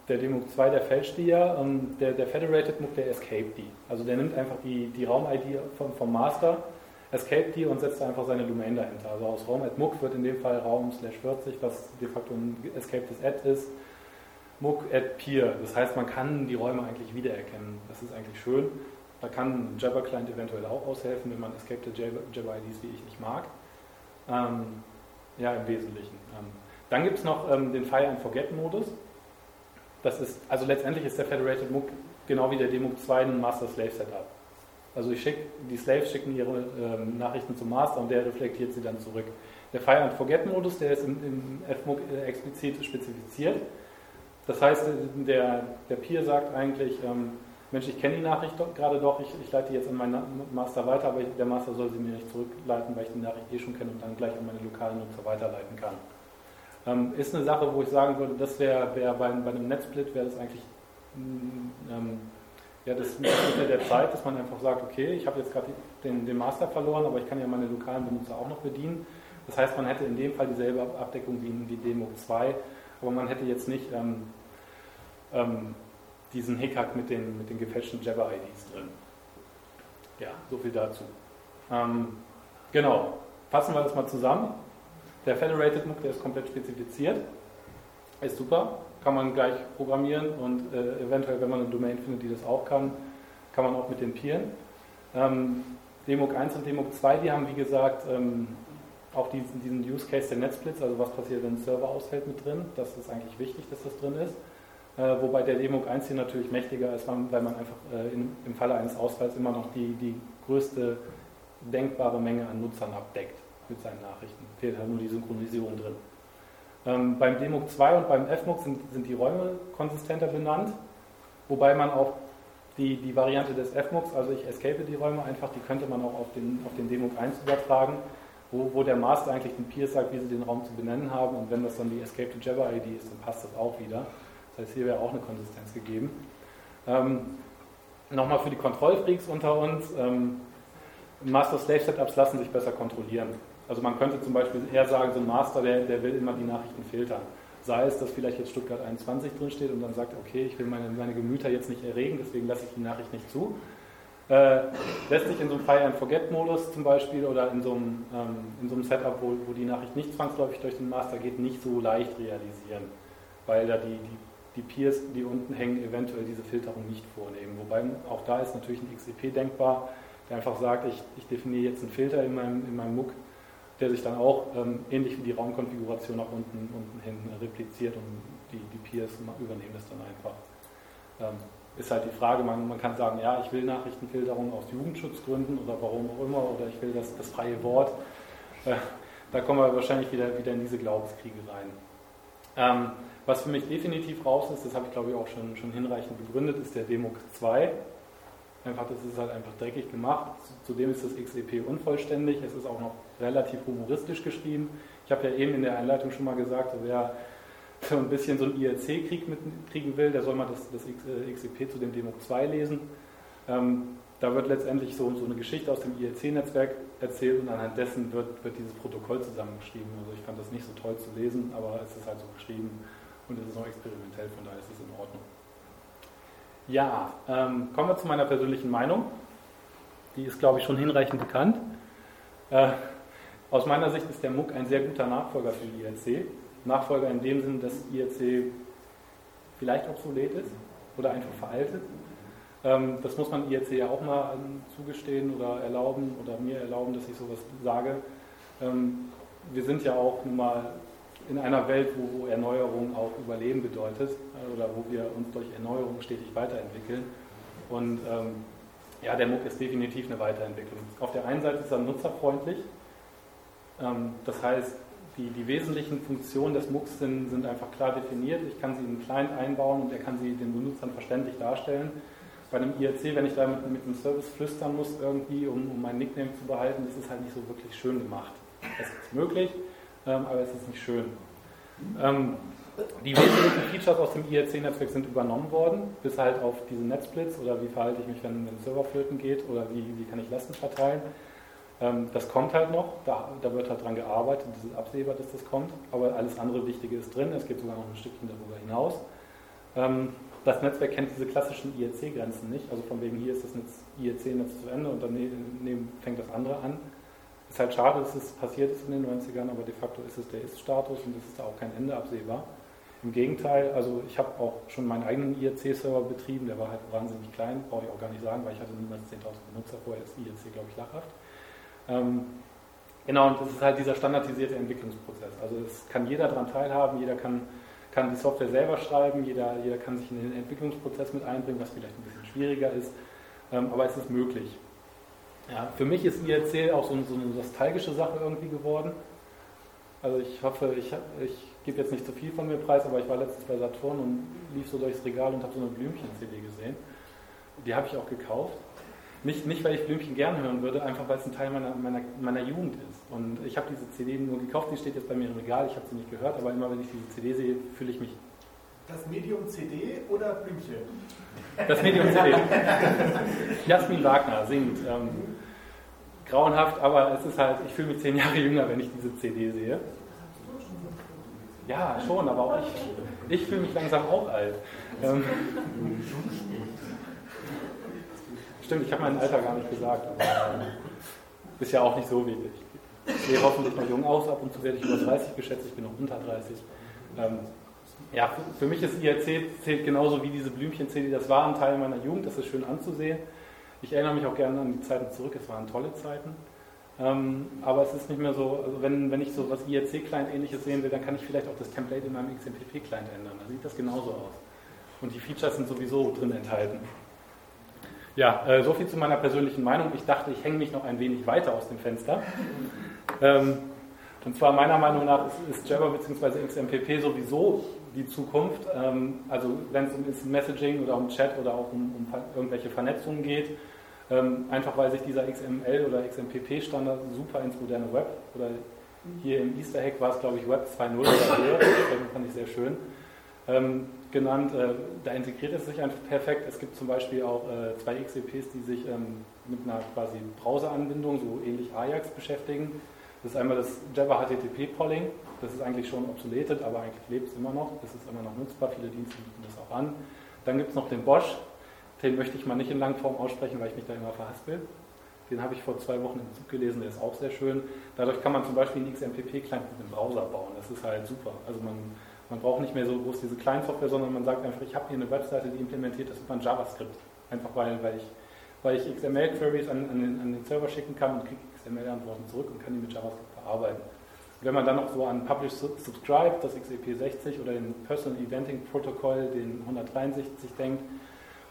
Der Demuk 2, der fälscht die ja, der, der Federated MOOC, der escape die. Also der nimmt einfach die, die Raum-ID vom, vom Master, escape die und setzt einfach seine Domain dahinter. Also aus Raum at MOOC wird in dem Fall Raum slash 40, was de facto ein escaped Ad ist, MOOC at Peer. Das heißt, man kann die Räume eigentlich wiedererkennen. Das ist eigentlich schön. Da kann ein Java-Client eventuell auch aushelfen, wenn man escaped Java-IDs wie ich nicht mag. Ähm, ja, im Wesentlichen. Ähm, dann gibt es noch ähm, den Fire and Forget Modus. Das ist, also letztendlich ist der Federated MOOC genau wie der DMOOC 2 ein Master-Slave-Setup. Also ich schicke, die Slaves schicken ihre ähm, Nachrichten zum Master und der reflektiert sie dann zurück. Der Fire and Forget Modus, der ist im, im FMUG äh, explizit spezifiziert. Das heißt, der, der Peer sagt eigentlich, ähm, Mensch, ich kenne die Nachricht gerade doch, ich, ich, leite jetzt an meinen Master weiter, aber ich, der Master soll sie mir nicht zurückleiten, weil ich die Nachricht eh schon kenne und dann gleich an meine lokalen Nutzer weiterleiten kann. Ähm, ist eine Sache, wo ich sagen würde, das wäre wär bei, bei einem Netzsplit, wäre das eigentlich mm, ähm, ja, das Mittel der Zeit, dass man einfach sagt, okay, ich habe jetzt gerade den, den Master verloren, aber ich kann ja meine lokalen Benutzer auch noch bedienen. Das heißt, man hätte in dem Fall dieselbe Abdeckung wie in die Demo 2, aber man hätte jetzt nicht ähm, ähm, diesen Hickhack mit den, mit den gefälschten Jabber-IDs drin. Ja, so viel dazu. Ähm, genau, fassen wir das mal zusammen. Der Federated MOOC, der ist komplett spezifiziert, ist super, kann man gleich programmieren und äh, eventuell, wenn man eine Domain findet, die das auch kann, kann man auch mit den Peeren. Ähm, DMOC 1 und DMOC 2, die haben wie gesagt ähm, auch diesen, diesen Use Case der Netzblitz, also was passiert, wenn ein Server ausfällt mit drin. Das ist eigentlich wichtig, dass das drin ist. Äh, wobei der DMOC 1 hier natürlich mächtiger ist, weil man einfach äh, in, im Falle eines Ausfalls immer noch die, die größte denkbare Menge an Nutzern abdeckt mit seinen Nachrichten. Fehlt halt nur die Synchronisierung drin. Ähm, beim DMOC 2 und beim FMOC sind, sind die Räume konsistenter benannt, wobei man auch die, die Variante des FMOCs, also ich escape die Räume einfach, die könnte man auch auf den, auf den DMOC 1 übertragen, wo, wo der Master eigentlich den Peers sagt, wie sie den Raum zu benennen haben und wenn das dann die Escape to Jabber ID ist, dann passt das auch wieder. Das heißt, hier wäre auch eine Konsistenz gegeben. Ähm, Nochmal für die Kontrollfreaks unter uns. Ähm, Master-Slave-Setups lassen sich besser kontrollieren. Also man könnte zum Beispiel eher sagen, so ein Master, der, der will immer die Nachrichten filtern. Sei es, dass vielleicht jetzt Stuttgart 21 drinsteht und dann sagt, okay, ich will meine, meine Gemüter jetzt nicht erregen, deswegen lasse ich die Nachricht nicht zu. Äh, lässt sich in so einem Fire-and-Forget-Modus zum Beispiel oder in so einem, ähm, in so einem Setup, wo, wo die Nachricht nicht zwangsläufig durch den Master geht, nicht so leicht realisieren, weil da die, die die Peers, die unten hängen, eventuell diese Filterung nicht vornehmen. Wobei auch da ist natürlich ein XEP denkbar, der einfach sagt, ich, ich definiere jetzt einen Filter in meinem, in meinem MOOC, der sich dann auch ähm, ähnlich wie die Raumkonfiguration nach unten, unten hin repliziert und die, die Peers übernehmen das dann einfach. Ähm, ist halt die Frage, man, man kann sagen, ja, ich will Nachrichtenfilterung aus Jugendschutzgründen oder warum auch immer, oder ich will das, das freie Wort. Äh, da kommen wir wahrscheinlich wieder, wieder in diese Glaubenskriege rein. Ähm, was für mich definitiv raus ist, das habe ich glaube ich auch schon, schon hinreichend begründet, ist der Demok 2. Einfach, das ist halt einfach dreckig gemacht. Zudem ist das XEP unvollständig. Es ist auch noch relativ humoristisch geschrieben. Ich habe ja eben in der Einleitung schon mal gesagt, wer so ein bisschen so einen IRC-Krieg kriegen will, der soll mal das, das XEP äh, zu dem Demok 2 lesen. Ähm, da wird letztendlich so, so eine Geschichte aus dem IRC-Netzwerk erzählt und anhand dessen wird, wird dieses Protokoll zusammengeschrieben. Also ich fand das nicht so toll zu lesen, aber es ist halt so geschrieben und es ist noch experimentell, von daher ist es in Ordnung. Ja, ähm, kommen wir zu meiner persönlichen Meinung. Die ist, glaube ich, schon hinreichend bekannt. Äh, aus meiner Sicht ist der MOOC ein sehr guter Nachfolger für die IRC. Nachfolger in dem Sinn, dass IRC vielleicht obsolet ist oder einfach veraltet. Ähm, das muss man IRC ja auch mal zugestehen oder erlauben oder mir erlauben, dass ich sowas sage. Ähm, wir sind ja auch nun mal in einer Welt, wo, Erneuerung auch Überleben bedeutet äh, oder wo wir uns durch Erneuerung stetig weiterentwickeln. Und ähm, ja, der MOOC ist definitiv eine Weiterentwicklung. Auf der einen Seite ist er nutzerfreundlich. Ähm, das heißt, die, die wesentlichen Funktionen des MOOCs sind, sind einfach klar definiert. Ich kann sie in einen Client einbauen und er kann sie den Benutzern verständlich darstellen. Bei einem IRC, wenn ich da mit, mit einem Service flüstern muss irgendwie, um, um meinen Nickname zu behalten, das ist halt nicht so wirklich schön gemacht. Das ist möglich, ähm, aber es ist nicht schön. Ähm, die wesentlichen Features aus dem IRC-Netzwerk sind übernommen worden, bis halt auf diese Netzblitz oder wie verhalte ich mich, wenn ein Server flöten geht oder wie, wie kann ich Lasten verteilen. Ähm, das kommt halt noch, da, da wird halt dran gearbeitet, das ist absehbar, dass das kommt, aber alles andere Wichtige ist drin, es geht sogar noch ein Stückchen darüber hinaus. Ähm, das Netzwerk kennt diese klassischen IRC-Grenzen nicht, also von wegen hier ist das IRC-Netz zu Ende und daneben fängt das andere an. Ist halt schade, dass es passiert ist in den 90ern, aber de facto ist es der Ist-Status und es ist da auch kein Ende absehbar. Im Gegenteil, also ich habe auch schon meinen eigenen IRC-Server betrieben, der war halt wahnsinnig klein, brauche ich auch gar nicht sagen, weil ich hatte niemals 10.000 Benutzer, vorher ist IRC, glaube ich, lachhaft. Ähm, genau, und das ist halt dieser standardisierte Entwicklungsprozess. Also es kann jeder daran teilhaben, jeder kann, kann die Software selber schreiben, jeder, jeder kann sich in den Entwicklungsprozess mit einbringen, was vielleicht ein bisschen schwieriger ist, ähm, aber es ist möglich. Ja, für mich ist IRC auch so, so eine nostalgische Sache irgendwie geworden. Also ich hoffe, ich, ich gebe jetzt nicht zu viel von mir preis, aber ich war letztens bei Saturn und lief so durchs Regal und habe so eine Blümchen-CD gesehen. Die habe ich auch gekauft. Nicht, nicht, weil ich Blümchen gern hören würde, einfach weil es ein Teil meiner, meiner, meiner Jugend ist. Und ich habe diese CD nur gekauft, die steht jetzt bei mir im Regal, ich habe sie nicht gehört, aber immer wenn ich diese CD sehe, fühle ich mich. Das Medium CD oder Blümchen? Das Medium CD. Jasmin Wagner singt. Ähm, grauenhaft, aber es ist halt, ich fühle mich zehn Jahre jünger, wenn ich diese CD sehe. Ja, schon, aber auch ich, ich fühle mich langsam auch alt. Ähm, stimmt, ich habe mein Alter gar nicht gesagt, aber äh, ist ja auch nicht so wichtig. Ich sehe hoffentlich noch jung aus, ab und zu werde ich über 30 geschätzt, ich bin noch unter 30. Ähm, ja, für, mich ist IRC zählt genauso wie diese Blümchen-CD, das war ein Teil meiner Jugend, das ist schön anzusehen. Ich erinnere mich auch gerne an die Zeiten zurück, es waren tolle Zeiten. Ähm, aber es ist nicht mehr so, also wenn, wenn ich so was IRC-Client ähnliches sehen will, dann kann ich vielleicht auch das Template in meinem XMPP-Client ändern. Da sieht das genauso aus. Und die Features sind sowieso drin enthalten. Ja, äh, so viel zu meiner persönlichen Meinung. Ich dachte, ich hänge mich noch ein wenig weiter aus dem Fenster. [laughs] Ähm, und zwar meiner Meinung nach ist, ist Java bzw. XMPP sowieso die Zukunft. Ähm, also wenn es um Messaging oder um Chat oder auch um, um irgendwelche Vernetzungen geht, ähm, einfach weil sich dieser XML oder XMPP-Standard super ins moderne Web oder hier im Easter Hack war es glaube ich Web 2.0 oder höher, das fand ich sehr schön, genannt. Äh, da integriert es sich einfach perfekt. Es gibt zum Beispiel auch äh, zwei XEPs, die sich ähm, mit einer quasi Browser-Anbindung, so ähnlich Ajax, beschäftigen. Das ist einmal das Java HTTP Polling. Das ist eigentlich schon obsoletet, aber eigentlich lebt es immer noch. Das ist immer noch nutzbar. Viele Dienste bieten das auch an. Dann gibt es noch den Bosch. Den möchte ich mal nicht in Langform aussprechen, weil ich mich da immer verhaspel. Den habe ich vor zwei Wochen im Zug gelesen, der ist auch sehr schön. Dadurch kann man zum Beispiel einen XMPP-Client mit einem Browser bauen. Das ist halt super. Also man, man braucht nicht mehr so groß diese Client-Software, sondern man sagt einfach, ich habe hier eine Webseite, die implementiert das über ein JavaScript. Einfach weil, weil ich, weil ich XML-Queries an, an, den, an den Server schicken kann und kriege XML-Antworten zurück und kann die mit JavaScript bearbeiten. Wenn man dann noch so an Publish Subscribe, das XEP60 oder den Personal Eventing Protocol, den 163 denkt,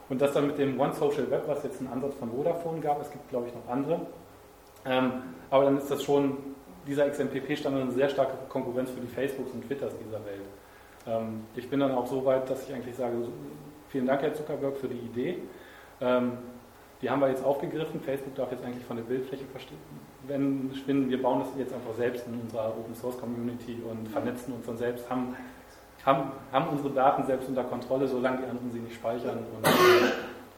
und das dann mit dem One Social Web, was jetzt einen Ansatz von Vodafone gab, es gibt glaube ich noch andere, ähm, aber dann ist das schon dieser XMPP-Standard eine sehr starke Konkurrenz für die Facebooks und Twitters dieser Welt. Ähm, ich bin dann auch so weit, dass ich eigentlich sage, vielen Dank Herr Zuckerberg für die Idee. Ähm, die haben wir jetzt aufgegriffen. Facebook darf jetzt eigentlich von der Bildfläche verschwinden. Wir bauen das jetzt einfach selbst in unserer Open Source Community und vernetzen uns dann selbst, haben haben, haben unsere Daten selbst unter Kontrolle, solange die anderen sie nicht speichern. Und äh,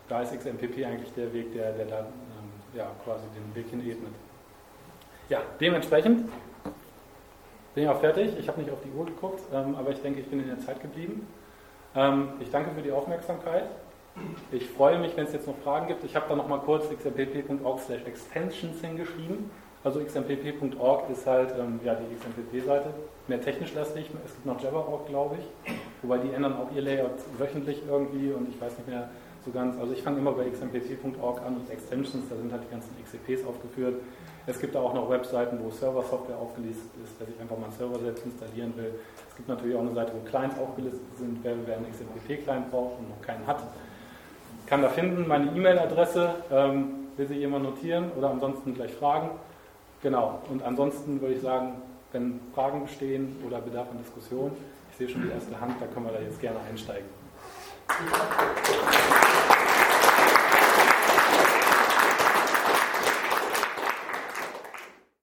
da ist XMPP eigentlich der Weg, der, der da ähm, ja, quasi den Weg hin ebnet. Ja, dementsprechend bin ich auch fertig. Ich habe nicht auf die Uhr geguckt, ähm, aber ich denke, ich bin in der Zeit geblieben. Ähm, ich danke für die Aufmerksamkeit. Ich freue mich, wenn es jetzt noch Fragen gibt. Ich habe da noch mal kurz xmpp.org/extensions hingeschrieben. Also xmpp.org ist halt ähm, ja, die XMPP-Seite, mehr technisch lastig. Es gibt noch Java.org, glaube ich, wobei die ändern auch ihr Layout wöchentlich irgendwie und ich weiß nicht mehr so ganz. Also ich fange immer bei xmpp.org an und Extensions, da sind halt die ganzen XCPs aufgeführt. Es gibt auch noch Webseiten, wo Server-Software aufgelistet ist, dass ich einfach mal einen Server selbst installieren will. Es gibt natürlich auch eine Seite, wo Clients aufgelistet sind, wer, wer einen XMPP-Client braucht und noch keinen hat. Kann da finden, meine E-Mail-Adresse, ähm, will sich jemand notieren oder ansonsten gleich fragen. Genau, und ansonsten würde ich sagen, wenn Fragen bestehen oder Bedarf an Diskussion, ich sehe schon die erste Hand, da können wir da jetzt gerne einsteigen.